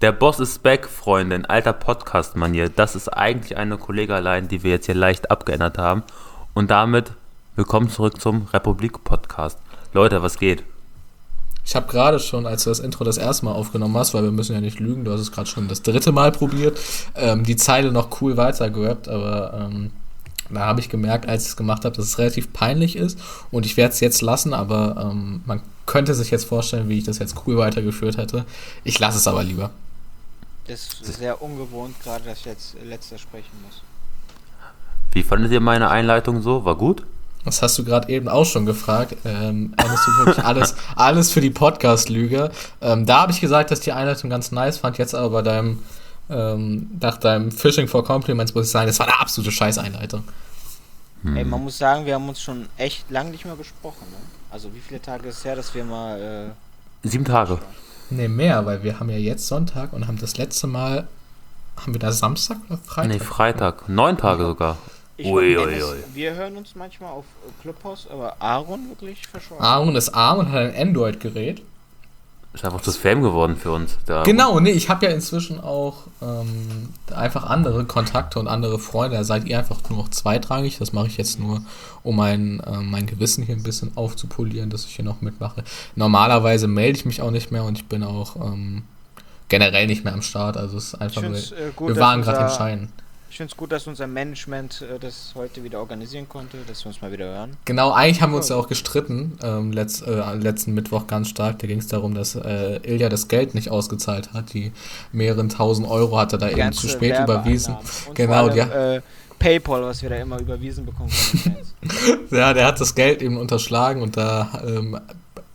Der Boss ist back, Freunde, in alter Podcast-Manier. Das ist eigentlich eine Kollegalein, die wir jetzt hier leicht abgeändert haben. Und damit willkommen zurück zum Republik-Podcast. Leute, was geht? Ich habe gerade schon, als du das Intro das erste Mal aufgenommen hast, weil wir müssen ja nicht lügen, du hast es gerade schon das dritte Mal probiert, ähm, die Zeile noch cool weitergerappt, aber ähm, da habe ich gemerkt, als ich es gemacht habe, dass es relativ peinlich ist und ich werde es jetzt lassen, aber ähm, man könnte sich jetzt vorstellen, wie ich das jetzt cool weitergeführt hätte. Ich lasse es aber lieber. Das ist sehr ungewohnt, gerade dass ich jetzt letzter sprechen muss. Wie fandet ihr meine Einleitung so? War gut? Das hast du gerade eben auch schon gefragt. Ähm, erinnerst du wirklich alles, alles für die Podcast-Lüge? Ähm, da habe ich gesagt, dass die Einleitung ganz nice fand. Jetzt aber bei deinem, ähm, nach deinem Fishing for Compliments muss ich sagen, das war eine absolute Scheiß-Einleitung. Hm. Ey, man muss sagen, wir haben uns schon echt lang nicht mehr besprochen. Ne? Also wie viele Tage ist es her, dass wir mal... Äh, Sieben Tage. Ne, mehr, weil wir haben ja jetzt Sonntag und haben das letzte Mal, haben wir da Samstag oder Freitag? Nee, Freitag. Neun Tage sogar. Ui, ui, ui. Wir hören uns manchmal auf Clubhouse, aber Aaron wirklich verschwunden. Aaron ist arm und hat ein Android-Gerät. Ist einfach zu Fame geworden für uns. genau, nee, ich habe ja inzwischen auch ähm, einfach andere Kontakte und andere Freunde. Da seid ihr einfach nur noch zweitrangig. Das mache ich jetzt nur, um mein, äh, mein Gewissen hier ein bisschen aufzupolieren, dass ich hier noch mitmache. Normalerweise melde ich mich auch nicht mehr und ich bin auch ähm, generell nicht mehr am Start. Also es ist einfach nur, äh, gut, wir waren gerade entscheidend. Ich finde es gut, dass unser Management äh, das heute wieder organisieren konnte, dass wir uns mal wieder hören. Genau, eigentlich haben wir uns ja auch gestritten, ähm, letzt, äh, letzten Mittwoch ganz stark. Da ging es darum, dass äh, Ilja das Geld nicht ausgezahlt hat. Die mehreren tausend Euro hat er da eben zu spät überwiesen. Und genau, ja. Äh, PayPal, was wir da immer überwiesen bekommen. ja, der hat das Geld eben unterschlagen und da ähm,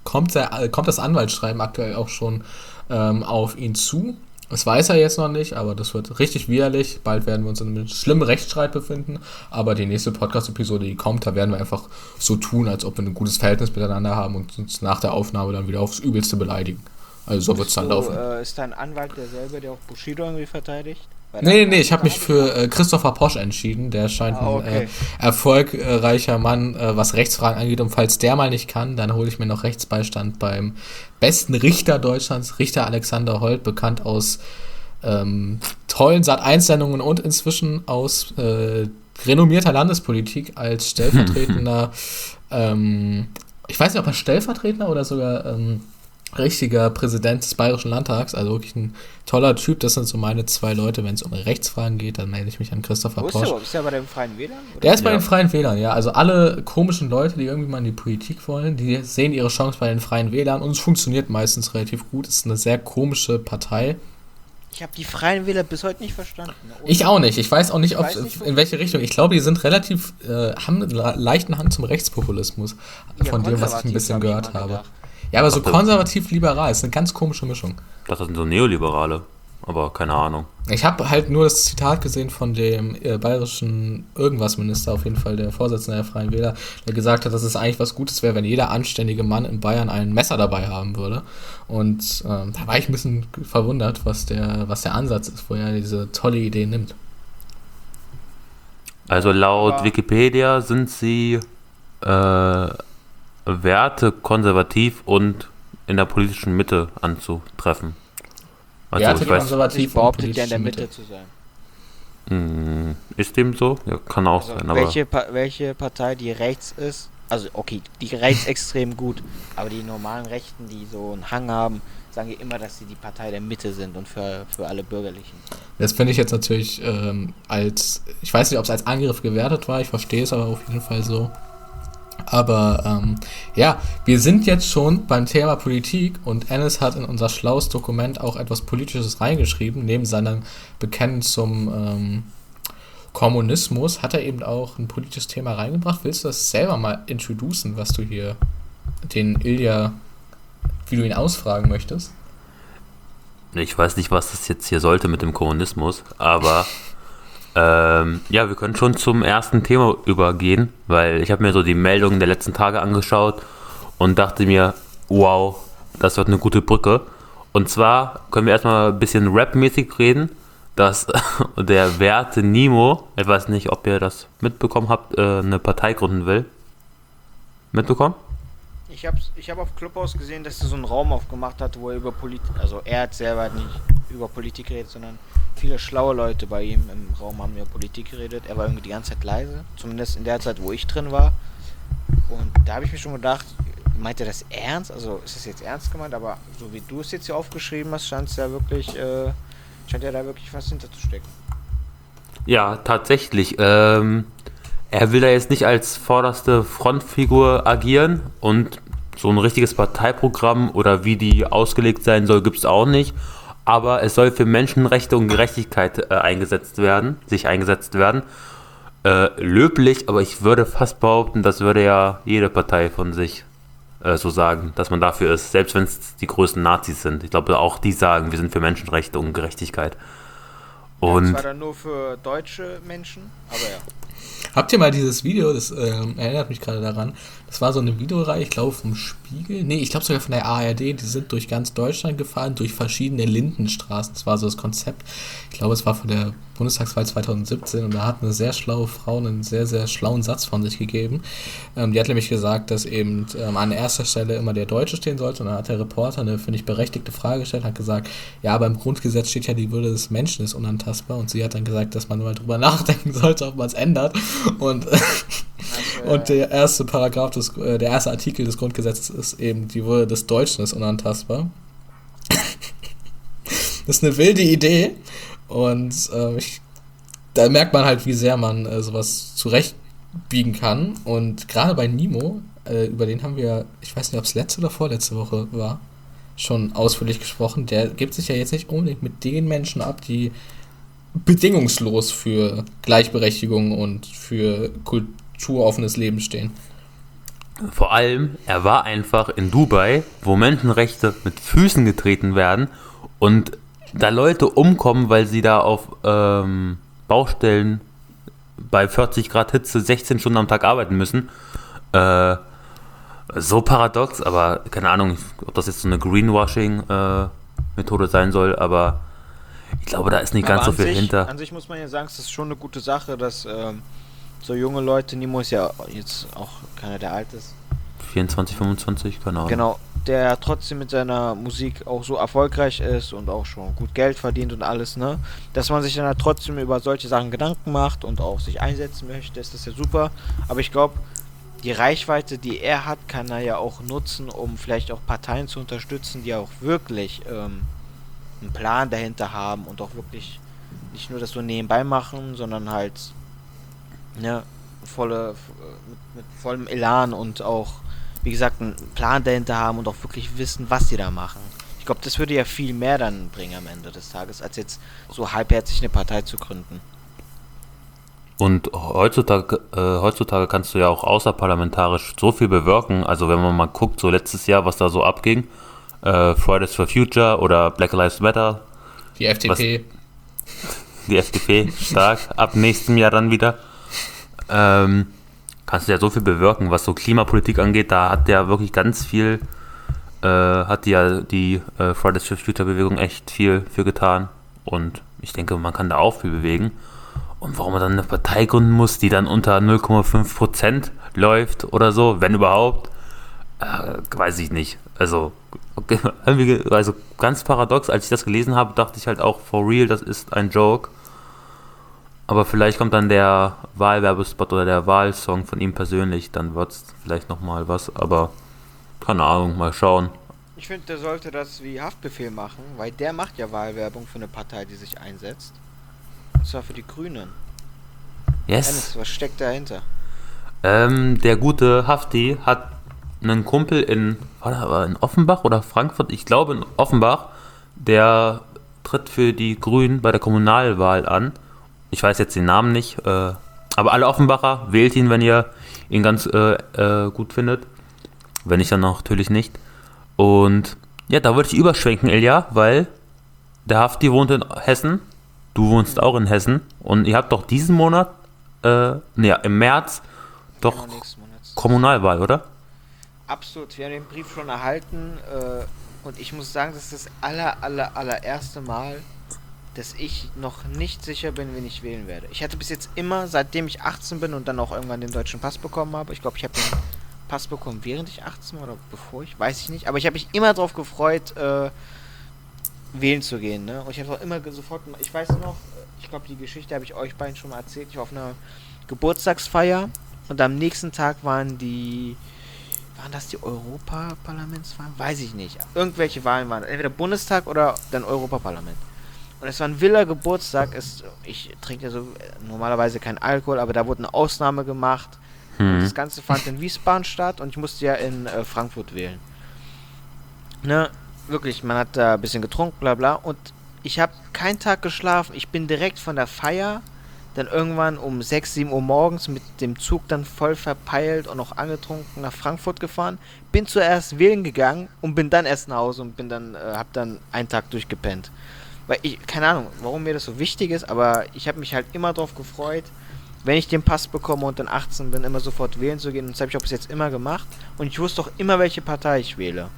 kommt, der, kommt das Anwaltsschreiben aktuell auch schon ähm, auf ihn zu. Das weiß er jetzt noch nicht, aber das wird richtig widerlich. Bald werden wir uns in einem schlimmen Rechtsstreit befinden. Aber die nächste Podcast-Episode, die kommt, da werden wir einfach so tun, als ob wir ein gutes Verhältnis miteinander haben und uns nach der Aufnahme dann wieder aufs Übelste beleidigen. Also so wird es dann laufen. Äh, ist dein Anwalt derselbe, der auch Bushido irgendwie verteidigt? Nee, nee, nee, ich habe mich für äh, Christopher Posch entschieden. Der scheint ah, okay. ein äh, erfolgreicher Mann, äh, was Rechtsfragen angeht. Und falls der mal nicht kann, dann hole ich mir noch Rechtsbeistand beim besten Richter Deutschlands, Richter Alexander Holt, bekannt aus ähm, tollen Sat-1-Sendungen und inzwischen aus äh, renommierter Landespolitik als stellvertretender, ähm, ich weiß nicht, ob er stellvertretender oder sogar ähm, richtiger Präsident des Bayerischen Landtags, also wirklich ein toller Typ. Das sind so meine zwei Leute. Wenn es um Rechtsfragen geht, dann melde ich mich an Christopher Wo Posch. Ist, ist der bei den Freien Wählern? Oder? Der ist ja. bei den Freien Wählern, ja. Also alle komischen Leute, die irgendwie mal in die Politik wollen, die sehen ihre Chance bei den Freien Wählern und es funktioniert meistens relativ gut. Es ist eine sehr komische Partei. Ich habe die Freien Wähler bis heute nicht verstanden. Oder? Ich auch nicht. Ich weiß auch nicht, ob, nicht in welche Richtung. Ich glaube, die sind relativ, äh, haben einen leichten Hang zum Rechtspopulismus, ja, von dem, was ich ein bisschen gehört habe. Gedacht. Ja, aber so konservativ-liberal ist eine ganz komische Mischung. Das sind so Neoliberale, aber keine Ahnung. Ich habe halt nur das Zitat gesehen von dem äh, bayerischen Irgendwas-Minister, auf jeden Fall der Vorsitzende der Freien Wähler, der gesagt hat, dass es eigentlich was Gutes wäre, wenn jeder anständige Mann in Bayern ein Messer dabei haben würde. Und ähm, da war ich ein bisschen verwundert, was der, was der Ansatz ist, wo er diese tolle Idee nimmt. Also laut Wikipedia sind sie äh, Werte konservativ und in der politischen Mitte anzutreffen. Also, Werte ich weiß, konservativ behauptet ja in der Mitte, Mitte zu sein. Hm, ist dem so? Ja, kann auch also sein. Aber welche, pa welche Partei, die rechts ist, also okay, die rechts extrem gut, aber die normalen Rechten, die so einen Hang haben, sagen wir immer, dass sie die Partei der Mitte sind und für, für alle Bürgerlichen. Das finde ich jetzt natürlich ähm, als, ich weiß nicht, ob es als Angriff gewertet war, ich verstehe es aber auf jeden Fall so. Aber ähm, ja, wir sind jetzt schon beim Thema Politik und Ennis hat in unser schlaues Dokument auch etwas Politisches reingeschrieben. Neben seinem Bekennen zum ähm, Kommunismus hat er eben auch ein politisches Thema reingebracht. Willst du das selber mal introducen, was du hier den Ilja, wie du ihn ausfragen möchtest? Ich weiß nicht, was das jetzt hier sollte mit dem Kommunismus, aber ähm, ja, wir können schon zum ersten Thema übergehen, weil ich habe mir so die Meldungen der letzten Tage angeschaut und dachte mir, wow, das wird eine gute Brücke. Und zwar können wir erstmal ein bisschen Rap-mäßig reden, dass der Werte Nimo, ich weiß nicht, ob ihr das mitbekommen habt, äh, eine Partei gründen will. Mitbekommen? Ich habe ich hab auf Clubhouse gesehen, dass er so einen Raum aufgemacht hat, wo er über Politik, also er hat selber nicht über Politik geredet, sondern viele schlaue Leute bei ihm im Raum haben über Politik geredet. Er war irgendwie die ganze Zeit leise, zumindest in der Zeit, wo ich drin war. Und da habe ich mir schon gedacht, meint er das ernst? Also ist es jetzt ernst gemeint? Aber so wie du es jetzt hier aufgeschrieben hast, scheint es ja wirklich, äh, scheint ja da wirklich was hinterzustecken. Ja, tatsächlich. Ähm, er will da jetzt nicht als vorderste Frontfigur agieren und so ein richtiges Parteiprogramm oder wie die ausgelegt sein soll, gibt es auch nicht. Aber es soll für Menschenrechte und Gerechtigkeit äh, eingesetzt werden, sich eingesetzt werden. Äh, löblich, aber ich würde fast behaupten, das würde ja jede Partei von sich äh, so sagen, dass man dafür ist, selbst wenn es die größten Nazis sind. Ich glaube, auch die sagen, wir sind für Menschenrechte und Gerechtigkeit. Und ja, das war dann nur für deutsche Menschen, aber ja. Habt ihr mal dieses Video, das ähm, erinnert mich gerade daran, das war so eine Videoreihe, ich glaube vom Spiegel, nee, ich glaube sogar von der ARD, die sind durch ganz Deutschland gefahren, durch verschiedene Lindenstraßen, das war so das Konzept. Ich glaube, es war von der Bundestagswahl 2017 und da hat eine sehr schlaue Frau einen sehr, sehr schlauen Satz von sich gegeben. Ähm, die hat nämlich gesagt, dass eben ähm, an erster Stelle immer der Deutsche stehen sollte. Und dann hat der Reporter eine, finde ich, berechtigte Frage gestellt, hat gesagt, ja, aber im Grundgesetz steht ja, die Würde des Menschen ist unantastbar. Und sie hat dann gesagt, dass man mal drüber nachdenken sollte, ob man es ändert. Und und der erste Paragraph des, äh, der erste Artikel des Grundgesetzes ist eben, die Würde des Deutschen ist unantastbar. das ist eine wilde Idee. Und äh, ich, da merkt man halt, wie sehr man äh, sowas zurechtbiegen kann. Und gerade bei Nimo, äh, über den haben wir, ich weiß nicht, ob es letzte oder vorletzte Woche war, schon ausführlich gesprochen. Der gibt sich ja jetzt nicht unbedingt mit den Menschen ab, die bedingungslos für Gleichberechtigung und für kulturoffenes Leben stehen. Vor allem, er war einfach in Dubai, wo Menschenrechte mit Füßen getreten werden und da Leute umkommen, weil sie da auf ähm, Baustellen bei 40 Grad Hitze 16 Stunden am Tag arbeiten müssen. Äh, so paradox, aber keine Ahnung, ob das jetzt so eine Greenwashing-Methode äh, sein soll, aber ich glaube, da ist nicht aber ganz so viel sich, hinter. An sich muss man ja sagen, es ist schon eine gute Sache, dass ähm, so junge Leute, Nimo ist ja jetzt auch keiner, der alt ist. 24, 25, keine Ahnung. Genau, der trotzdem mit seiner Musik auch so erfolgreich ist und auch schon gut Geld verdient und alles, ne? Dass man sich dann halt trotzdem über solche Sachen Gedanken macht und auch sich einsetzen möchte, ist das ja super. Aber ich glaube, die Reichweite, die er hat, kann er ja auch nutzen, um vielleicht auch Parteien zu unterstützen, die auch wirklich ähm, einen Plan dahinter haben und auch wirklich nicht nur das so nebenbei machen, sondern halt ne, volle, mit, mit vollem Elan und auch wie gesagt, einen Plan dahinter haben und auch wirklich wissen, was sie da machen. Ich glaube, das würde ja viel mehr dann bringen am Ende des Tages, als jetzt so halbherzig eine Partei zu gründen. Und heutzutage, äh, heutzutage kannst du ja auch außerparlamentarisch so viel bewirken. Also wenn man mal guckt, so letztes Jahr, was da so abging, äh, Fridays for Future oder Black Lives Matter. Die FDP. Was, die FDP, stark. Ab nächstem Jahr dann wieder. Ähm, kannst du ja so viel bewirken, was so Klimapolitik angeht. Da hat der wirklich ganz viel, äh, hat ja die äh, Fridays for Future Bewegung echt viel für getan. Und ich denke, man kann da auch viel bewegen. Und warum man dann eine Partei gründen muss, die dann unter 0,5% läuft oder so, wenn überhaupt, äh, weiß ich nicht. Also, okay, also ganz paradox, als ich das gelesen habe, dachte ich halt auch, for real, das ist ein Joke. Aber vielleicht kommt dann der Wahlwerbespot oder der Wahlsong von ihm persönlich, dann wird es vielleicht nochmal was, aber keine Ahnung, mal schauen. Ich finde, der sollte das wie Haftbefehl machen, weil der macht ja Wahlwerbung für eine Partei, die sich einsetzt. Und zwar für die Grünen. Yes. Dennis, was steckt dahinter? Ähm, der gute Hafti hat einen Kumpel in, war in Offenbach oder Frankfurt? Ich glaube in Offenbach, der tritt für die Grünen bei der Kommunalwahl an ich weiß jetzt den Namen nicht, äh, aber alle Offenbacher, wählt ihn, wenn ihr ihn ganz äh, äh, gut findet. Wenn nicht, dann natürlich nicht. Und ja, da würde ich überschwenken, Ilja, weil der Hafti wohnt in Hessen, du wohnst auch in Hessen und ihr habt doch diesen Monat, äh, ne, im März, doch genau, Kommunalwahl, oder? Absolut, wir haben den Brief schon erhalten äh, und ich muss sagen, das ist das aller, aller, allererste Mal, dass ich noch nicht sicher bin, wen ich wählen werde. Ich hatte bis jetzt immer, seitdem ich 18 bin und dann auch irgendwann den deutschen Pass bekommen habe, ich glaube, ich habe den Pass bekommen, während ich 18 war oder bevor ich, weiß ich nicht. Aber ich habe mich immer darauf gefreut, äh, wählen zu gehen. Ne? Und ich habe auch immer sofort, ich weiß noch, ich glaube, die Geschichte habe ich euch beiden schon mal erzählt. Ich war auf einer Geburtstagsfeier und am nächsten Tag waren die, waren das die Europaparlamentswahlen? Weiß ich nicht. Irgendwelche Wahlen waren, entweder Bundestag oder dann Europaparlament. Und es war ein Villa Geburtstag. Es, ich trinke ja so normalerweise keinen Alkohol, aber da wurde eine Ausnahme gemacht. Hm. Das Ganze fand in Wiesbaden statt und ich musste ja in äh, Frankfurt wählen. Ne, wirklich, man hat da ein bisschen getrunken, bla bla. Und ich habe keinen Tag geschlafen. Ich bin direkt von der Feier dann irgendwann um 6, 7 Uhr morgens mit dem Zug dann voll verpeilt und noch angetrunken nach Frankfurt gefahren. Bin zuerst wählen gegangen und bin dann erst nach Hause und bin dann, äh, hab dann einen Tag durchgepennt. Weil ich, keine Ahnung, warum mir das so wichtig ist, aber ich habe mich halt immer darauf gefreut, wenn ich den Pass bekomme und dann 18 bin, immer sofort wählen zu gehen. Und das habe ich auch bis jetzt immer gemacht. Und ich wusste auch immer, welche Partei ich wähle.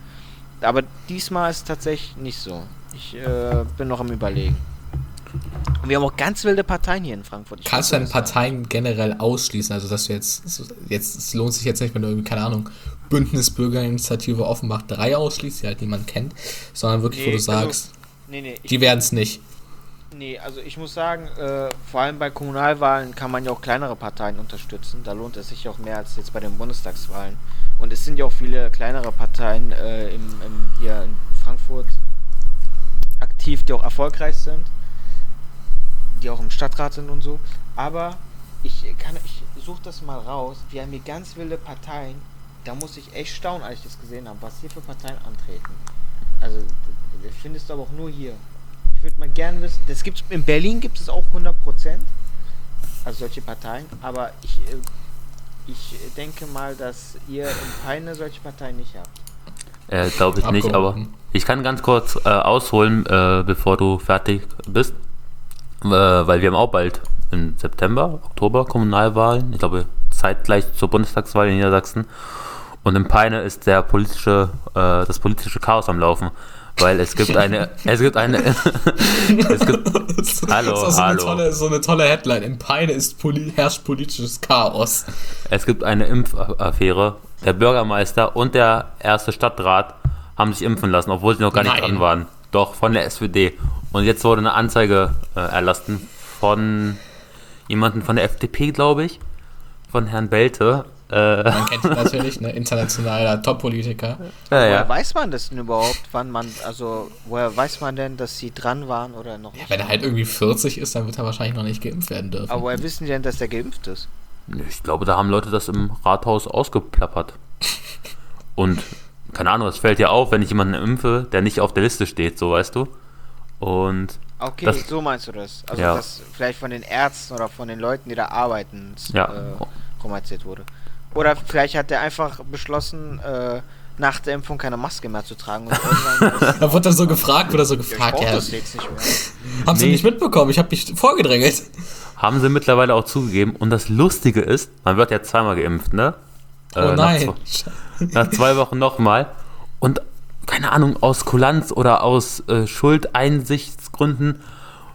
Aber diesmal ist es tatsächlich nicht so. Ich äh, bin noch am Überlegen. Und wir haben auch ganz wilde Parteien hier in Frankfurt. Ich Kannst du denn Parteien sagen. generell ausschließen? Also, dass du jetzt, jetzt, es lohnt sich jetzt nicht, wenn du irgendwie, keine Ahnung, Bündnisbürgerinitiative Offenbach 3 ausschließt, die halt niemand kennt, sondern wirklich, nee, wo du also sagst, Nee, nee. Die werden es nicht. Nee, also ich muss sagen, äh, vor allem bei Kommunalwahlen kann man ja auch kleinere Parteien unterstützen. Da lohnt es sich auch mehr als jetzt bei den Bundestagswahlen. Und es sind ja auch viele kleinere Parteien äh, im, im, hier in Frankfurt aktiv, die auch erfolgreich sind, die auch im Stadtrat sind und so. Aber ich kann, ich suche das mal raus. Wir haben hier ganz wilde Parteien. Da muss ich echt staunen, als ich das gesehen habe, was hier für Parteien antreten. Also findest du aber auch nur hier. Ich würde mal gerne wissen, das gibt's in Berlin gibt es auch 100% also solche Parteien, aber ich äh, ich denke mal, dass ihr in Peine solche Parteien nicht habt. Äh, glaube ich nicht, aber ich kann ganz kurz äh, ausholen, äh, bevor du fertig bist, äh, weil wir haben auch bald im September, Oktober Kommunalwahlen, ich glaube zeitgleich zur Bundestagswahl in Niedersachsen. Und in Peine ist der politische, äh, das politische Chaos am Laufen weil es gibt eine, es gibt eine, es gibt, hallo, das ist so hallo. Eine tolle, so eine tolle Headline. In Peine ist poli herrscht politisches Chaos. Es gibt eine Impfaffäre. Der Bürgermeister und der erste Stadtrat haben sich impfen lassen, obwohl sie noch gar nicht Nein. dran waren. Doch, von der SPD. Und jetzt wurde eine Anzeige äh, erlassen von jemanden von der FDP, glaube ich, von Herrn Belte, äh. Man kennt ihn natürlich, ne? internationaler Top-Politiker. Ja, ja. Woher weiß man das denn überhaupt, wann man, also woher weiß man denn, dass sie dran waren oder noch nicht? Ja, wenn er halt irgendwie 40 ist, dann wird er wahrscheinlich noch nicht geimpft werden dürfen. Aber woher wissen die denn, dass er geimpft ist? Ich glaube, da haben Leute das im Rathaus ausgeplappert. Und keine Ahnung, es fällt ja auf, wenn ich jemanden impfe, der nicht auf der Liste steht, so weißt du. Und. Okay, das, so meinst du das. Also, ja. dass vielleicht von den Ärzten oder von den Leuten, die da arbeiten, ja. äh, kommuniziert wurde. Oder vielleicht hat er einfach beschlossen, äh, nach der Impfung keine Maske mehr zu tragen. da wurde er so gefragt oder so gefragt. Ja, das jetzt nicht mehr. Haben nee. Sie nicht mitbekommen? Ich habe mich vorgedrängelt. Haben sie mittlerweile auch zugegeben. Und das Lustige ist, man wird ja zweimal geimpft, ne? Äh, oh nein. Nach zwei, nach zwei Wochen nochmal. Und keine Ahnung, aus Kulanz oder aus äh, Schuldeinsichtsgründen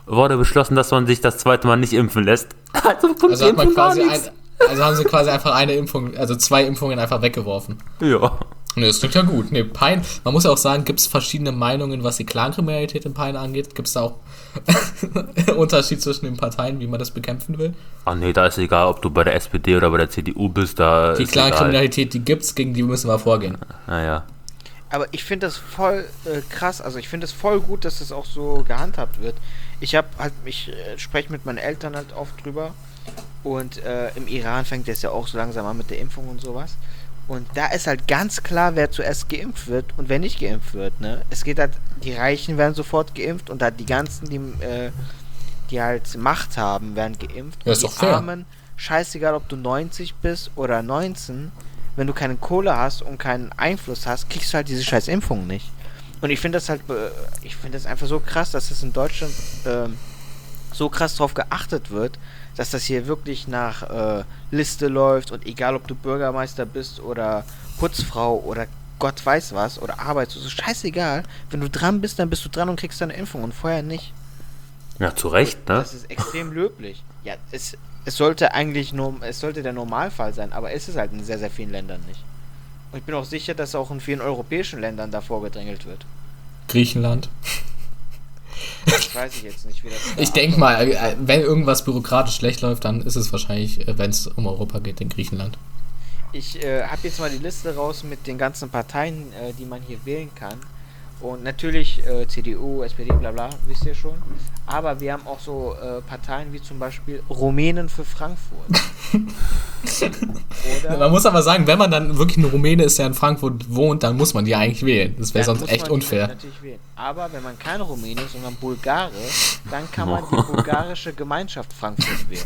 wurde beschlossen, dass man sich das zweite Mal nicht impfen lässt. Also, also hat man quasi ein, also haben sie quasi einfach eine Impfung, also zwei Impfungen einfach weggeworfen. Ja. Ne, das klingt ja gut. Ne, Pein, man muss ja auch sagen, gibt es verschiedene Meinungen, was die Clankriminalität in Pein angeht? Gibt es da auch Unterschied zwischen den Parteien, wie man das bekämpfen will? Ah nee, da ist egal, ob du bei der SPD oder bei der CDU bist, da Die Clankriminalität, die gibt's, gegen die müssen wir vorgehen. Naja. Aber ich finde das voll äh, krass, also ich finde es voll gut, dass das auch so gehandhabt wird. Ich habe halt, ich äh, spreche mit meinen Eltern halt oft drüber und äh, im Iran fängt es ja auch so langsam an mit der Impfung und sowas. Und da ist halt ganz klar, wer zuerst geimpft wird und wer nicht geimpft wird. Ne? Es geht halt, die Reichen werden sofort geimpft und halt die ganzen, die, äh, die halt Macht haben, werden geimpft. Ja, ist doch fair. Armen, scheißegal, ob du 90 bist oder 19, wenn du keine Kohle hast und keinen Einfluss hast, kriegst du halt diese scheiß Impfung nicht. Und ich finde das halt, äh, ich finde das einfach so krass, dass es in Deutschland äh, so krass drauf geachtet wird, dass das hier wirklich nach äh, Liste läuft und egal ob du Bürgermeister bist oder Putzfrau oder Gott weiß was oder arbeitslos, scheißegal. Wenn du dran bist, dann bist du dran und kriegst deine Impfung und vorher nicht. Ja, zu Recht, ne? Das ist extrem löblich. Ja, es, es sollte eigentlich nur, es sollte der Normalfall sein, aber es ist halt in sehr, sehr vielen Ländern nicht. Und ich bin auch sicher, dass auch in vielen europäischen Ländern davor gedrängelt wird. Griechenland. Das weiß ich jetzt nicht, wie das Ich denke mal, äh, wenn irgendwas bürokratisch schlecht läuft, dann ist es wahrscheinlich, äh, wenn es um Europa geht, in Griechenland. Ich äh, habe jetzt mal die Liste raus mit den ganzen Parteien, äh, die man hier wählen kann. Und natürlich äh, CDU, SPD, bla bla, wisst ihr schon. Aber wir haben auch so äh, Parteien wie zum Beispiel Rumänen für Frankfurt. Oder man muss aber sagen, wenn man dann wirklich ein Rumäne ist, der in Frankfurt wohnt, dann muss man die eigentlich wählen. Das wäre sonst echt unfair. Aber wenn man kein Rumäne ist, sondern Bulgare, dann kann man die bulgarische Gemeinschaft Frankfurt wählen.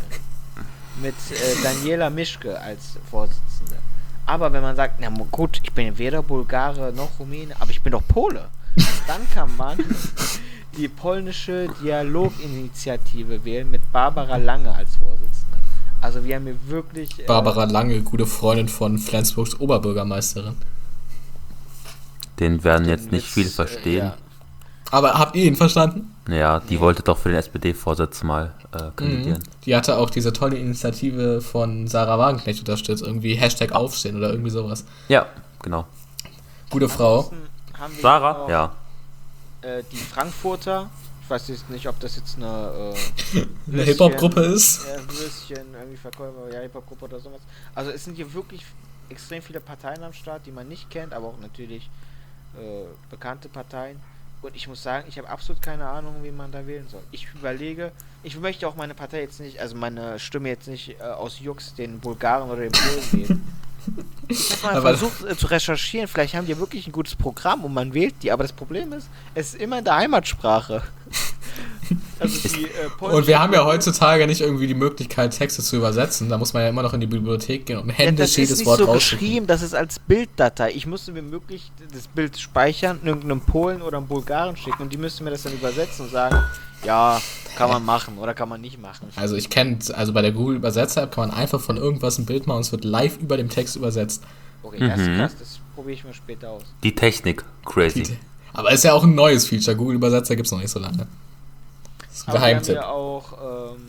Mit äh, Daniela Mischke als Vorsitzende. Aber wenn man sagt, na gut, ich bin weder Bulgare noch Rumäne, aber ich bin doch Pole. Dann kann man die polnische Dialoginitiative wählen mit Barbara Lange als Vorsitzende. Also wir haben hier wirklich... Äh, Barbara Lange, gute Freundin von Flensburgs Oberbürgermeisterin. Den werden jetzt nicht viel verstehen. Äh, ja. Aber habt ihr ihn verstanden? Ja, die nee. wollte doch für den SPD-Vorsitz mal äh, kandidieren. Mhm. Die hatte auch diese tolle Initiative von Sarah Wagenknecht unterstützt, irgendwie Hashtag Aufstehen oder irgendwie sowas. Ja, genau. Gute Frau Sarah? Ja. Äh, die Frankfurter. Ich weiß jetzt nicht, ob das jetzt eine, äh, eine Hip-Hop-Gruppe ist. Ja, Würstchen, irgendwie Verkäufer, ja, Hip-Hop-Gruppe oder sowas. Also es sind hier wirklich extrem viele Parteien am Start, die man nicht kennt, aber auch natürlich äh, bekannte Parteien. Und ich muss sagen, ich habe absolut keine Ahnung, wie man da wählen soll. Ich überlege, ich möchte auch meine Partei jetzt nicht, also meine Stimme jetzt nicht äh, aus Jux den Bulgaren oder den Polen wählen. Ich habe mal aber versucht äh, zu recherchieren, vielleicht haben die wirklich ein gutes Programm und man wählt die, aber das Problem ist, es ist immer in der Heimatsprache. Also die, äh, und wir haben ja heutzutage nicht irgendwie die Möglichkeit, Texte zu übersetzen. Da muss man ja immer noch in die Bibliothek gehen und händisch ja, jedes Wort Das ist nicht so geschrieben, das ist als Bilddatei. Ich musste mir möglich das Bild speichern, irgendeinem Polen oder einem Bulgaren schicken und die müssten mir das dann übersetzen und sagen, ja, kann man machen oder kann man nicht machen. Also ich kenne, also bei der Google Übersetzer App kann man einfach von irgendwas ein Bild machen und es wird live über dem Text übersetzt. Okay, mhm. das ist krass, das probiere ich mir später aus. Die Technik, crazy. Die, aber ist ja auch ein neues Feature. Google Übersetzer gibt es noch nicht so lange. Das Geheimtipp. Wir haben ja auch ähm,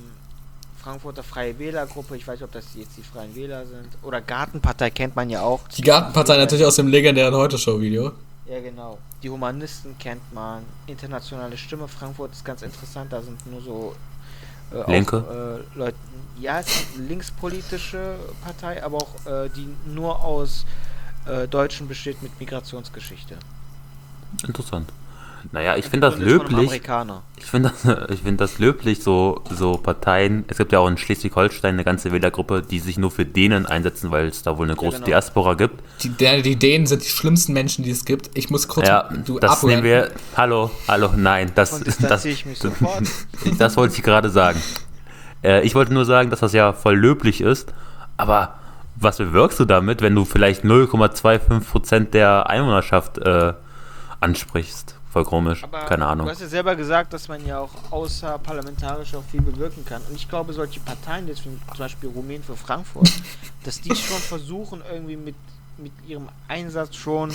Frankfurter Freie Wählergruppe, ich weiß nicht, ob das jetzt die Freien Wähler sind. Oder Gartenpartei kennt man ja auch. Die Gartenpartei natürlich aus dem legendären Heute-Show-Video. Ja, genau. Die Humanisten kennt man. Internationale Stimme Frankfurt ist ganz interessant. Da sind nur so äh, Linke auch, äh, Leute. Ja, es ist eine linkspolitische Partei, aber auch äh, die nur aus äh, Deutschen besteht mit Migrationsgeschichte. Interessant. Naja, ich finde das löblich. Ich finde das, ich find das löblich, so, so Parteien. Es gibt ja auch in Schleswig-Holstein eine ganze Wählergruppe, die sich nur für Dänen einsetzen, weil es da wohl eine große ja, genau. Diaspora gibt. Die, die Dänen sind die schlimmsten Menschen, die es gibt. Ich muss kurz. Ja, du das nehmen wir. Hallo, hallo, nein. Das, das, das, ich mich sofort. das wollte ich gerade sagen. Äh, ich wollte nur sagen, dass das ja voll löblich ist, aber was bewirkst du damit, wenn du vielleicht 0,25% der Einwohnerschaft äh, ansprichst? Voll komisch. Aber Keine Ahnung. Du hast ja selber gesagt, dass man ja auch außerparlamentarisch auch viel bewirken kann. Und ich glaube, solche Parteien, jetzt zum Beispiel Rumänen für Frankfurt, dass die schon versuchen, irgendwie mit, mit ihrem Einsatz schon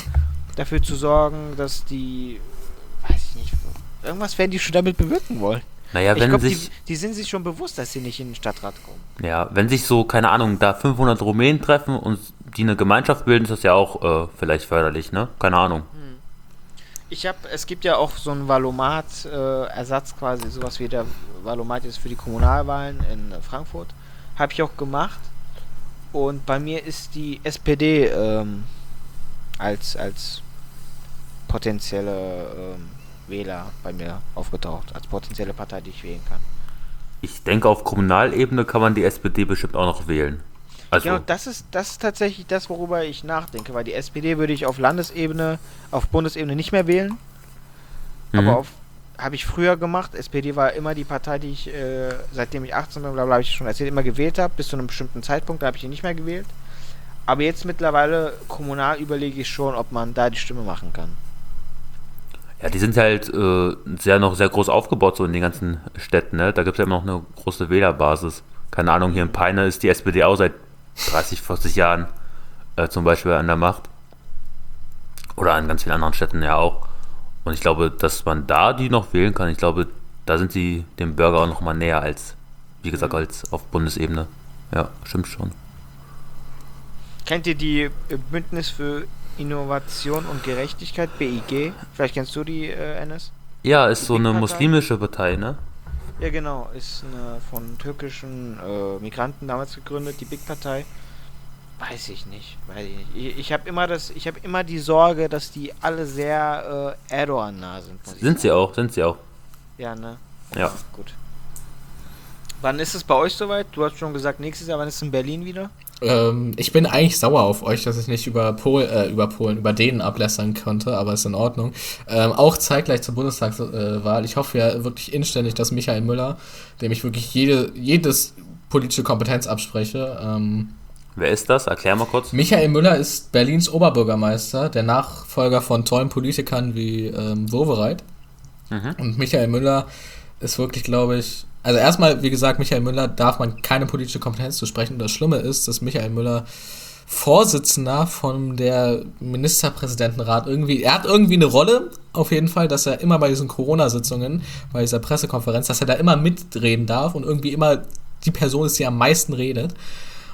dafür zu sorgen, dass die, weiß ich nicht, irgendwas werden die schon damit bewirken wollen. Naja, wenn glaub, sich. Die, die, sind sich schon bewusst, dass sie nicht in den Stadtrat kommen. Ja, wenn sich so, keine Ahnung, da 500 Rumänen treffen und die eine Gemeinschaft bilden, ist das ja auch äh, vielleicht förderlich, ne? Keine Ahnung. Hm. Ich habe, es gibt ja auch so einen Valomat-Ersatz äh, quasi, sowas wie der Valomat ist für die Kommunalwahlen in Frankfurt. Habe ich auch gemacht. Und bei mir ist die SPD ähm, als, als potenzielle ähm, Wähler bei mir aufgetaucht, als potenzielle Partei, die ich wählen kann. Ich denke, auf Kommunalebene kann man die SPD bestimmt auch noch wählen. Also genau, das ist, das ist tatsächlich das, worüber ich nachdenke, weil die SPD würde ich auf Landesebene, auf Bundesebene nicht mehr wählen. Mhm. Aber auf habe ich früher gemacht. SPD war immer die Partei, die ich, äh, seitdem ich 18 bin, habe ich schon erzählt, immer gewählt habe, bis zu einem bestimmten Zeitpunkt, da habe ich ihn nicht mehr gewählt. Aber jetzt mittlerweile kommunal überlege ich schon, ob man da die Stimme machen kann. Ja, die sind halt äh, sehr noch sehr groß aufgebaut, so in den ganzen Städten, ne? Da gibt es ja immer noch eine große Wählerbasis. Keine Ahnung, hier in Peine ist die SPD auch seit 30, 40 Jahren äh, zum Beispiel an der Macht. Oder an ganz vielen anderen Städten ja auch. Und ich glaube, dass man da die noch wählen kann, ich glaube, da sind sie dem Bürger auch noch mal näher als, wie gesagt, als auf Bundesebene. Ja, stimmt schon. Kennt ihr die äh, Bündnis für Innovation und Gerechtigkeit, BIG? Vielleicht kennst du die, äh, NS? Ja, ist die so eine muslimische Partei, ne? Ja, genau. Ist eine von türkischen äh, Migranten damals gegründet, die Big Partei. Weiß ich nicht, weiß ich nicht. Ich, ich habe immer das, ich habe immer die Sorge, dass die alle sehr äh, Erdogan-nah sind. Sind sie auch, sind sie auch. Ja, ne? Ja. ja. Gut. Wann ist es bei euch soweit? Du hast schon gesagt, nächstes Jahr, wann ist es in Berlin wieder? Ähm, ich bin eigentlich sauer auf euch, dass ich nicht über, Pol, äh, über Polen, über denen ablässern konnte, aber ist in Ordnung. Ähm, auch zeitgleich zur Bundestagswahl. Ich hoffe ja wirklich inständig, dass Michael Müller, dem ich wirklich jede, jedes politische Kompetenz abspreche, ähm, Wer ist das? Erklär mal kurz. Michael Müller ist Berlins Oberbürgermeister, der Nachfolger von tollen Politikern wie ähm, Wowereit. Mhm. Und Michael Müller ist wirklich, glaube ich, also erstmal, wie gesagt, Michael Müller darf man keine politische Kompetenz zu sprechen. Und das Schlimme ist, dass Michael Müller Vorsitzender von der Ministerpräsidentenrat irgendwie, er hat irgendwie eine Rolle, auf jeden Fall, dass er immer bei diesen Corona-Sitzungen, bei dieser Pressekonferenz, dass er da immer mitreden darf und irgendwie immer die Person ist, die am meisten redet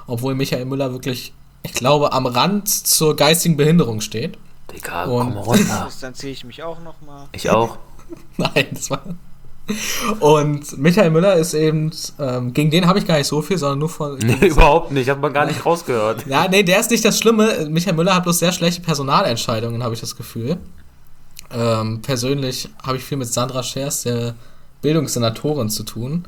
obwohl Michael Müller wirklich, ich glaube, am Rand zur geistigen Behinderung steht. Digga, und komm runter. Dann ziehe ich mich auch nochmal. Ich auch. Nein, das war. Und Michael Müller ist eben, ähm, gegen den habe ich gar nicht so viel, sondern nur von. Nee, überhaupt nicht, hat man gar nicht rausgehört. Ja, nee, der ist nicht das Schlimme. Michael Müller hat bloß sehr schlechte Personalentscheidungen, habe ich das Gefühl. Ähm, persönlich habe ich viel mit Sandra Schers, der Bildungssenatorin, zu tun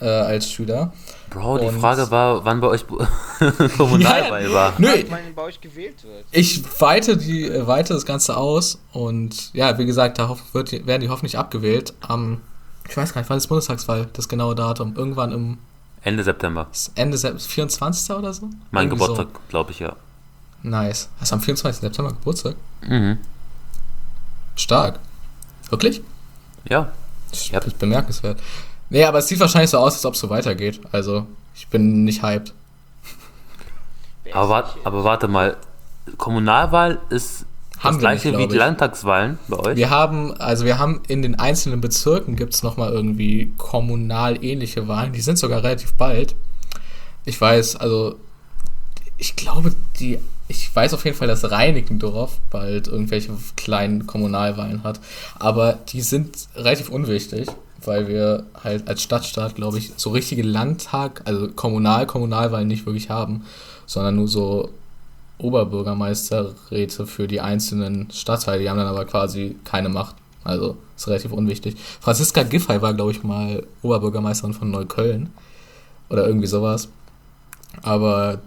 äh, als Schüler. Bro, die und Frage war, wann bei euch Kommunalwahl ja, war. Nö, bei euch gewählt wird. Ich weite, die, äh, weite das Ganze aus und ja, wie gesagt, da wird, werden die hoffentlich abgewählt. Am, ich weiß gar nicht, wann ist Bundestagswahl, das genaue Datum? Irgendwann im Ende September. Ende September, 24. oder so? Mein Irgendwie Geburtstag, so. glaube ich, ja. Nice. Hast du am 24. September Geburtstag? Mhm. Stark. Wirklich? Ja. Das ist bemerkenswert. Nee, aber es sieht wahrscheinlich so aus, als ob es so weitergeht. Also, ich bin nicht hyped. Aber, aber warte mal, Kommunalwahl ist haben das gleiche nicht, wie die Landtagswahlen bei euch? Wir haben, also wir haben in den einzelnen Bezirken gibt es nochmal irgendwie kommunal ähnliche Wahlen. Die sind sogar relativ bald. Ich weiß, also ich glaube, die, ich weiß auf jeden Fall, dass Reinickendorf bald irgendwelche kleinen Kommunalwahlen hat. Aber die sind relativ unwichtig weil wir halt als Stadtstaat, glaube ich, so richtige Landtag, also Kommunal, Kommunalwahlen nicht wirklich haben, sondern nur so Oberbürgermeisterräte für die einzelnen Stadtteile. Die haben dann aber quasi keine Macht. Also ist relativ unwichtig. Franziska Giffey war, glaube ich, mal Oberbürgermeisterin von Neukölln. Oder irgendwie sowas. Aber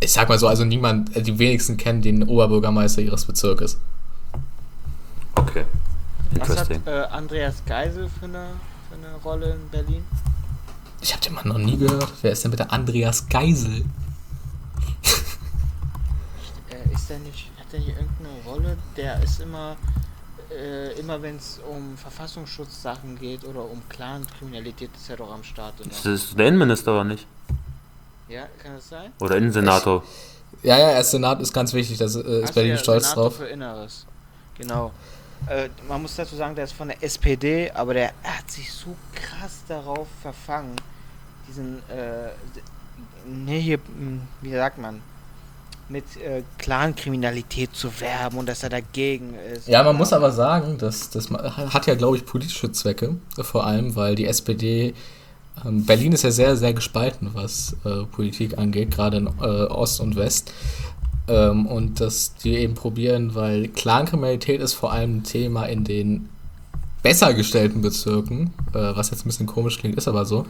ich sag mal so, also niemand, die wenigsten kennen den Oberbürgermeister ihres Bezirkes. Okay. Was hat äh, Andreas Geisel für eine, für eine Rolle in Berlin? Ich habe den Mann noch nie gehört. Wer ist denn bitte Andreas Geisel? ist der nicht, hat der nicht irgendeine Rolle? Der ist immer, äh, immer wenn es um Verfassungsschutzsachen geht oder um Clan-Kriminalität, ist er doch am Start. Oder? Das ist der Innenminister oder nicht? Ja, kann das sein? Oder Innensenator? Ich, ja, ja, der Senat ist ganz wichtig, da äh, ist Berlin stolz Senator drauf. Für Inneres. Genau. Äh, man muss dazu sagen, der ist von der SPD, aber der hat sich so krass darauf verfangen, diesen, äh, ne, hier, hm, wie sagt man, mit äh, Clankriminalität zu werben und dass er dagegen ist. Ja, man muss aber sagen, dass das hat ja, glaube ich, politische Zwecke, vor allem, weil die SPD ähm, Berlin ist ja sehr, sehr gespalten, was äh, Politik angeht, gerade in äh, Ost und West. Ähm, und dass die eben probieren, weil Clankriminalität ist vor allem ein Thema in den besser gestellten Bezirken, äh, was jetzt ein bisschen komisch klingt, ist aber so.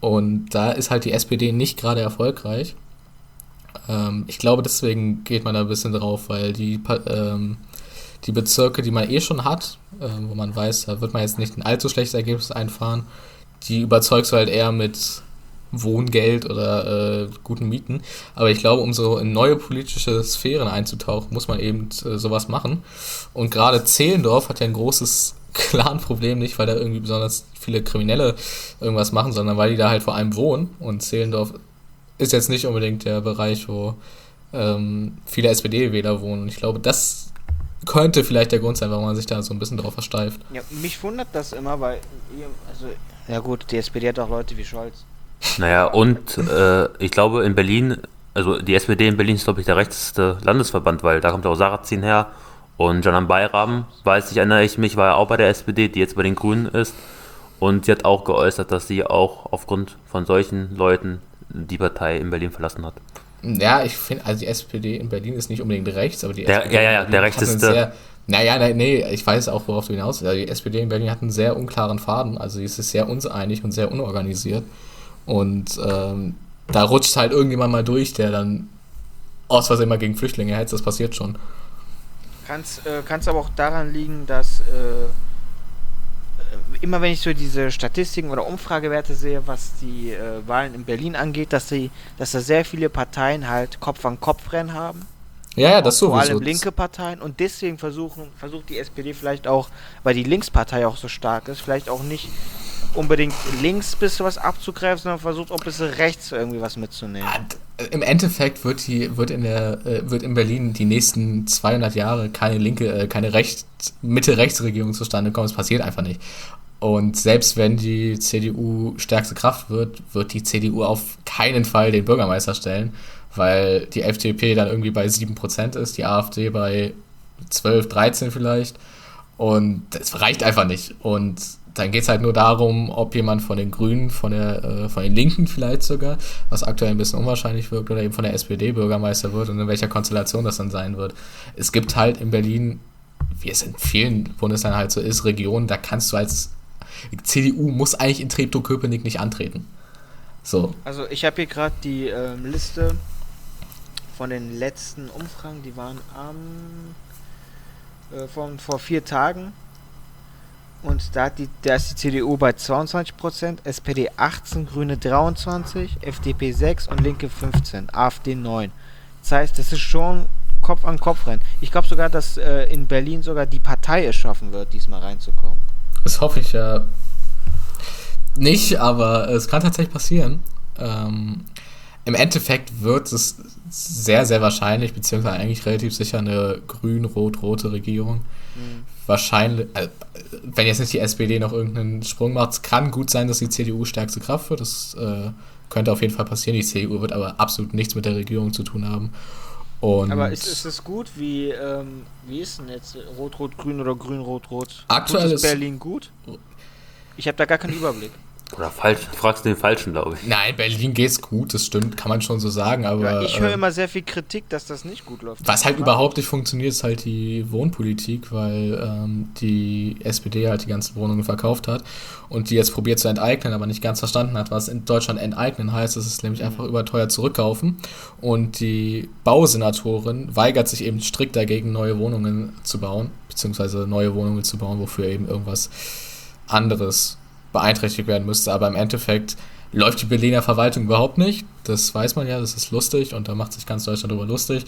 Und da ist halt die SPD nicht gerade erfolgreich. Ähm, ich glaube, deswegen geht man da ein bisschen drauf, weil die, ähm, die Bezirke, die man eh schon hat, äh, wo man weiß, da wird man jetzt nicht ein allzu schlechtes Ergebnis einfahren, die überzeugst du halt eher mit Wohngeld oder äh, guten Mieten. Aber ich glaube, um so in neue politische Sphären einzutauchen, muss man eben äh, sowas machen. Und gerade Zehlendorf hat ja ein großes Clan-Problem, nicht weil da irgendwie besonders viele Kriminelle irgendwas machen, sondern weil die da halt vor allem wohnen. Und Zehlendorf ist jetzt nicht unbedingt der Bereich, wo ähm, viele SPD-Wähler wohnen. Und ich glaube, das könnte vielleicht der Grund sein, warum man sich da so ein bisschen drauf versteift. Ja, mich wundert das immer, weil, also, ja gut, die SPD hat auch Leute wie Scholz. Naja, und äh, ich glaube, in Berlin, also die SPD in Berlin ist, glaube ich, der rechteste Landesverband, weil da kommt auch Sarrazin her. Und Janan Bayram, weiß ich, erinnere ich mich, war ja auch bei der SPD, die jetzt bei den Grünen ist. Und sie hat auch geäußert, dass sie auch aufgrund von solchen Leuten die Partei in Berlin verlassen hat. Ja, ich finde, also die SPD in Berlin ist nicht unbedingt rechts, aber die der, SPD ja, ja, ja, der rechteste. Naja, nee, nee, ich weiß auch, worauf du hinaus willst. Also die SPD in Berlin hat einen sehr unklaren Faden, also sie ist sehr unseinig und sehr unorganisiert. Und ähm, da rutscht halt irgendjemand mal durch, der dann aus Versehen mal gegen Flüchtlinge hetzt, das passiert schon. Kann es äh, aber auch daran liegen, dass äh, immer wenn ich so diese Statistiken oder Umfragewerte sehe, was die äh, Wahlen in Berlin angeht, dass, sie, dass da sehr viele Parteien halt Kopf an Kopf rennen haben. Ja, ja, das sowieso. Vor allem linke Parteien und deswegen versuchen, versucht die SPD vielleicht auch, weil die Linkspartei auch so stark ist, vielleicht auch nicht unbedingt links bisschen was abzugreifen, sondern versucht auch ein bisschen rechts irgendwie was mitzunehmen. Im Endeffekt wird die wird in der äh, wird in Berlin die nächsten 200 Jahre keine linke äh, keine Recht Mitte Rechts Regierung zustande kommen. Es passiert einfach nicht. Und selbst wenn die CDU stärkste Kraft wird, wird die CDU auf keinen Fall den Bürgermeister stellen, weil die FDP dann irgendwie bei 7% ist, die AfD bei 12, 13 vielleicht. Und das reicht einfach nicht. Und dann geht es halt nur darum, ob jemand von den Grünen, von, der, äh, von den Linken vielleicht sogar, was aktuell ein bisschen unwahrscheinlich wirkt, oder eben von der SPD Bürgermeister wird und in welcher Konstellation das dann sein wird. Es gibt halt in Berlin, wie es in vielen Bundesländern halt so ist, Regionen, da kannst du als CDU muss eigentlich in Treptow-Köpenick nicht antreten. So. Also ich habe hier gerade die ähm, Liste von den letzten Umfragen, die waren am äh, von vor vier Tagen. Und da, die, da ist die CDU bei 22%, SPD 18, Grüne 23, FDP 6 und Linke 15, AfD 9. Das heißt, das ist schon Kopf an Kopf rennen. Ich glaube sogar, dass äh, in Berlin sogar die Partei es schaffen wird, diesmal reinzukommen. Das hoffe ich ja nicht, aber es kann tatsächlich passieren. Ähm, Im Endeffekt wird es sehr, sehr wahrscheinlich, beziehungsweise eigentlich relativ sicher eine grün-rot-rote Regierung. Mhm. Wahrscheinlich, äh, wenn jetzt nicht die SPD noch irgendeinen Sprung macht, es kann gut sein, dass die CDU stärkste Kraft wird. Das äh, könnte auf jeden Fall passieren. Die CDU wird aber absolut nichts mit der Regierung zu tun haben. Und Aber ist, ist es gut? Wie, ähm, wie ist denn jetzt Rot-Rot-Grün oder Grün-Rot-Rot? Aktuell ist Berlin gut? Ich habe da gar keinen Überblick. Oder falsch, fragst du den Falschen, glaube ich. Nein, Berlin geht's gut, das stimmt, kann man schon so sagen, aber. Ja, ich höre äh, immer sehr viel Kritik, dass das nicht gut läuft. Was halt überhaupt nicht funktioniert, ist halt die Wohnpolitik, weil ähm, die SPD halt die ganzen Wohnungen verkauft hat und die jetzt probiert zu enteignen, aber nicht ganz verstanden hat, was in Deutschland enteignen heißt. Das ist nämlich mhm. einfach überteuer zurückkaufen. Und die Bausenatorin weigert sich eben strikt dagegen, neue Wohnungen zu bauen, beziehungsweise neue Wohnungen zu bauen, wofür eben irgendwas anderes beeinträchtigt werden müsste. Aber im Endeffekt läuft die Berliner Verwaltung überhaupt nicht. Das weiß man ja, das ist lustig und da macht sich ganz Deutschland darüber lustig.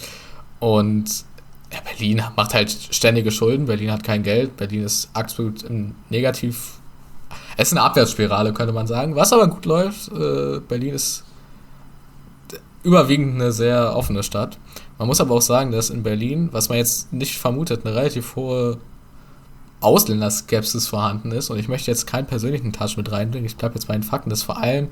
Und ja, Berlin macht halt ständige Schulden, Berlin hat kein Geld, Berlin ist absolut negativ. Es ist eine Abwärtsspirale, könnte man sagen. Was aber gut läuft, äh, Berlin ist überwiegend eine sehr offene Stadt. Man muss aber auch sagen, dass in Berlin, was man jetzt nicht vermutet, eine relativ hohe Ausländerskepsis vorhanden ist. Und ich möchte jetzt keinen persönlichen Touch mit reinbringen. Ich bleibe jetzt bei den Fakten, dass vor allem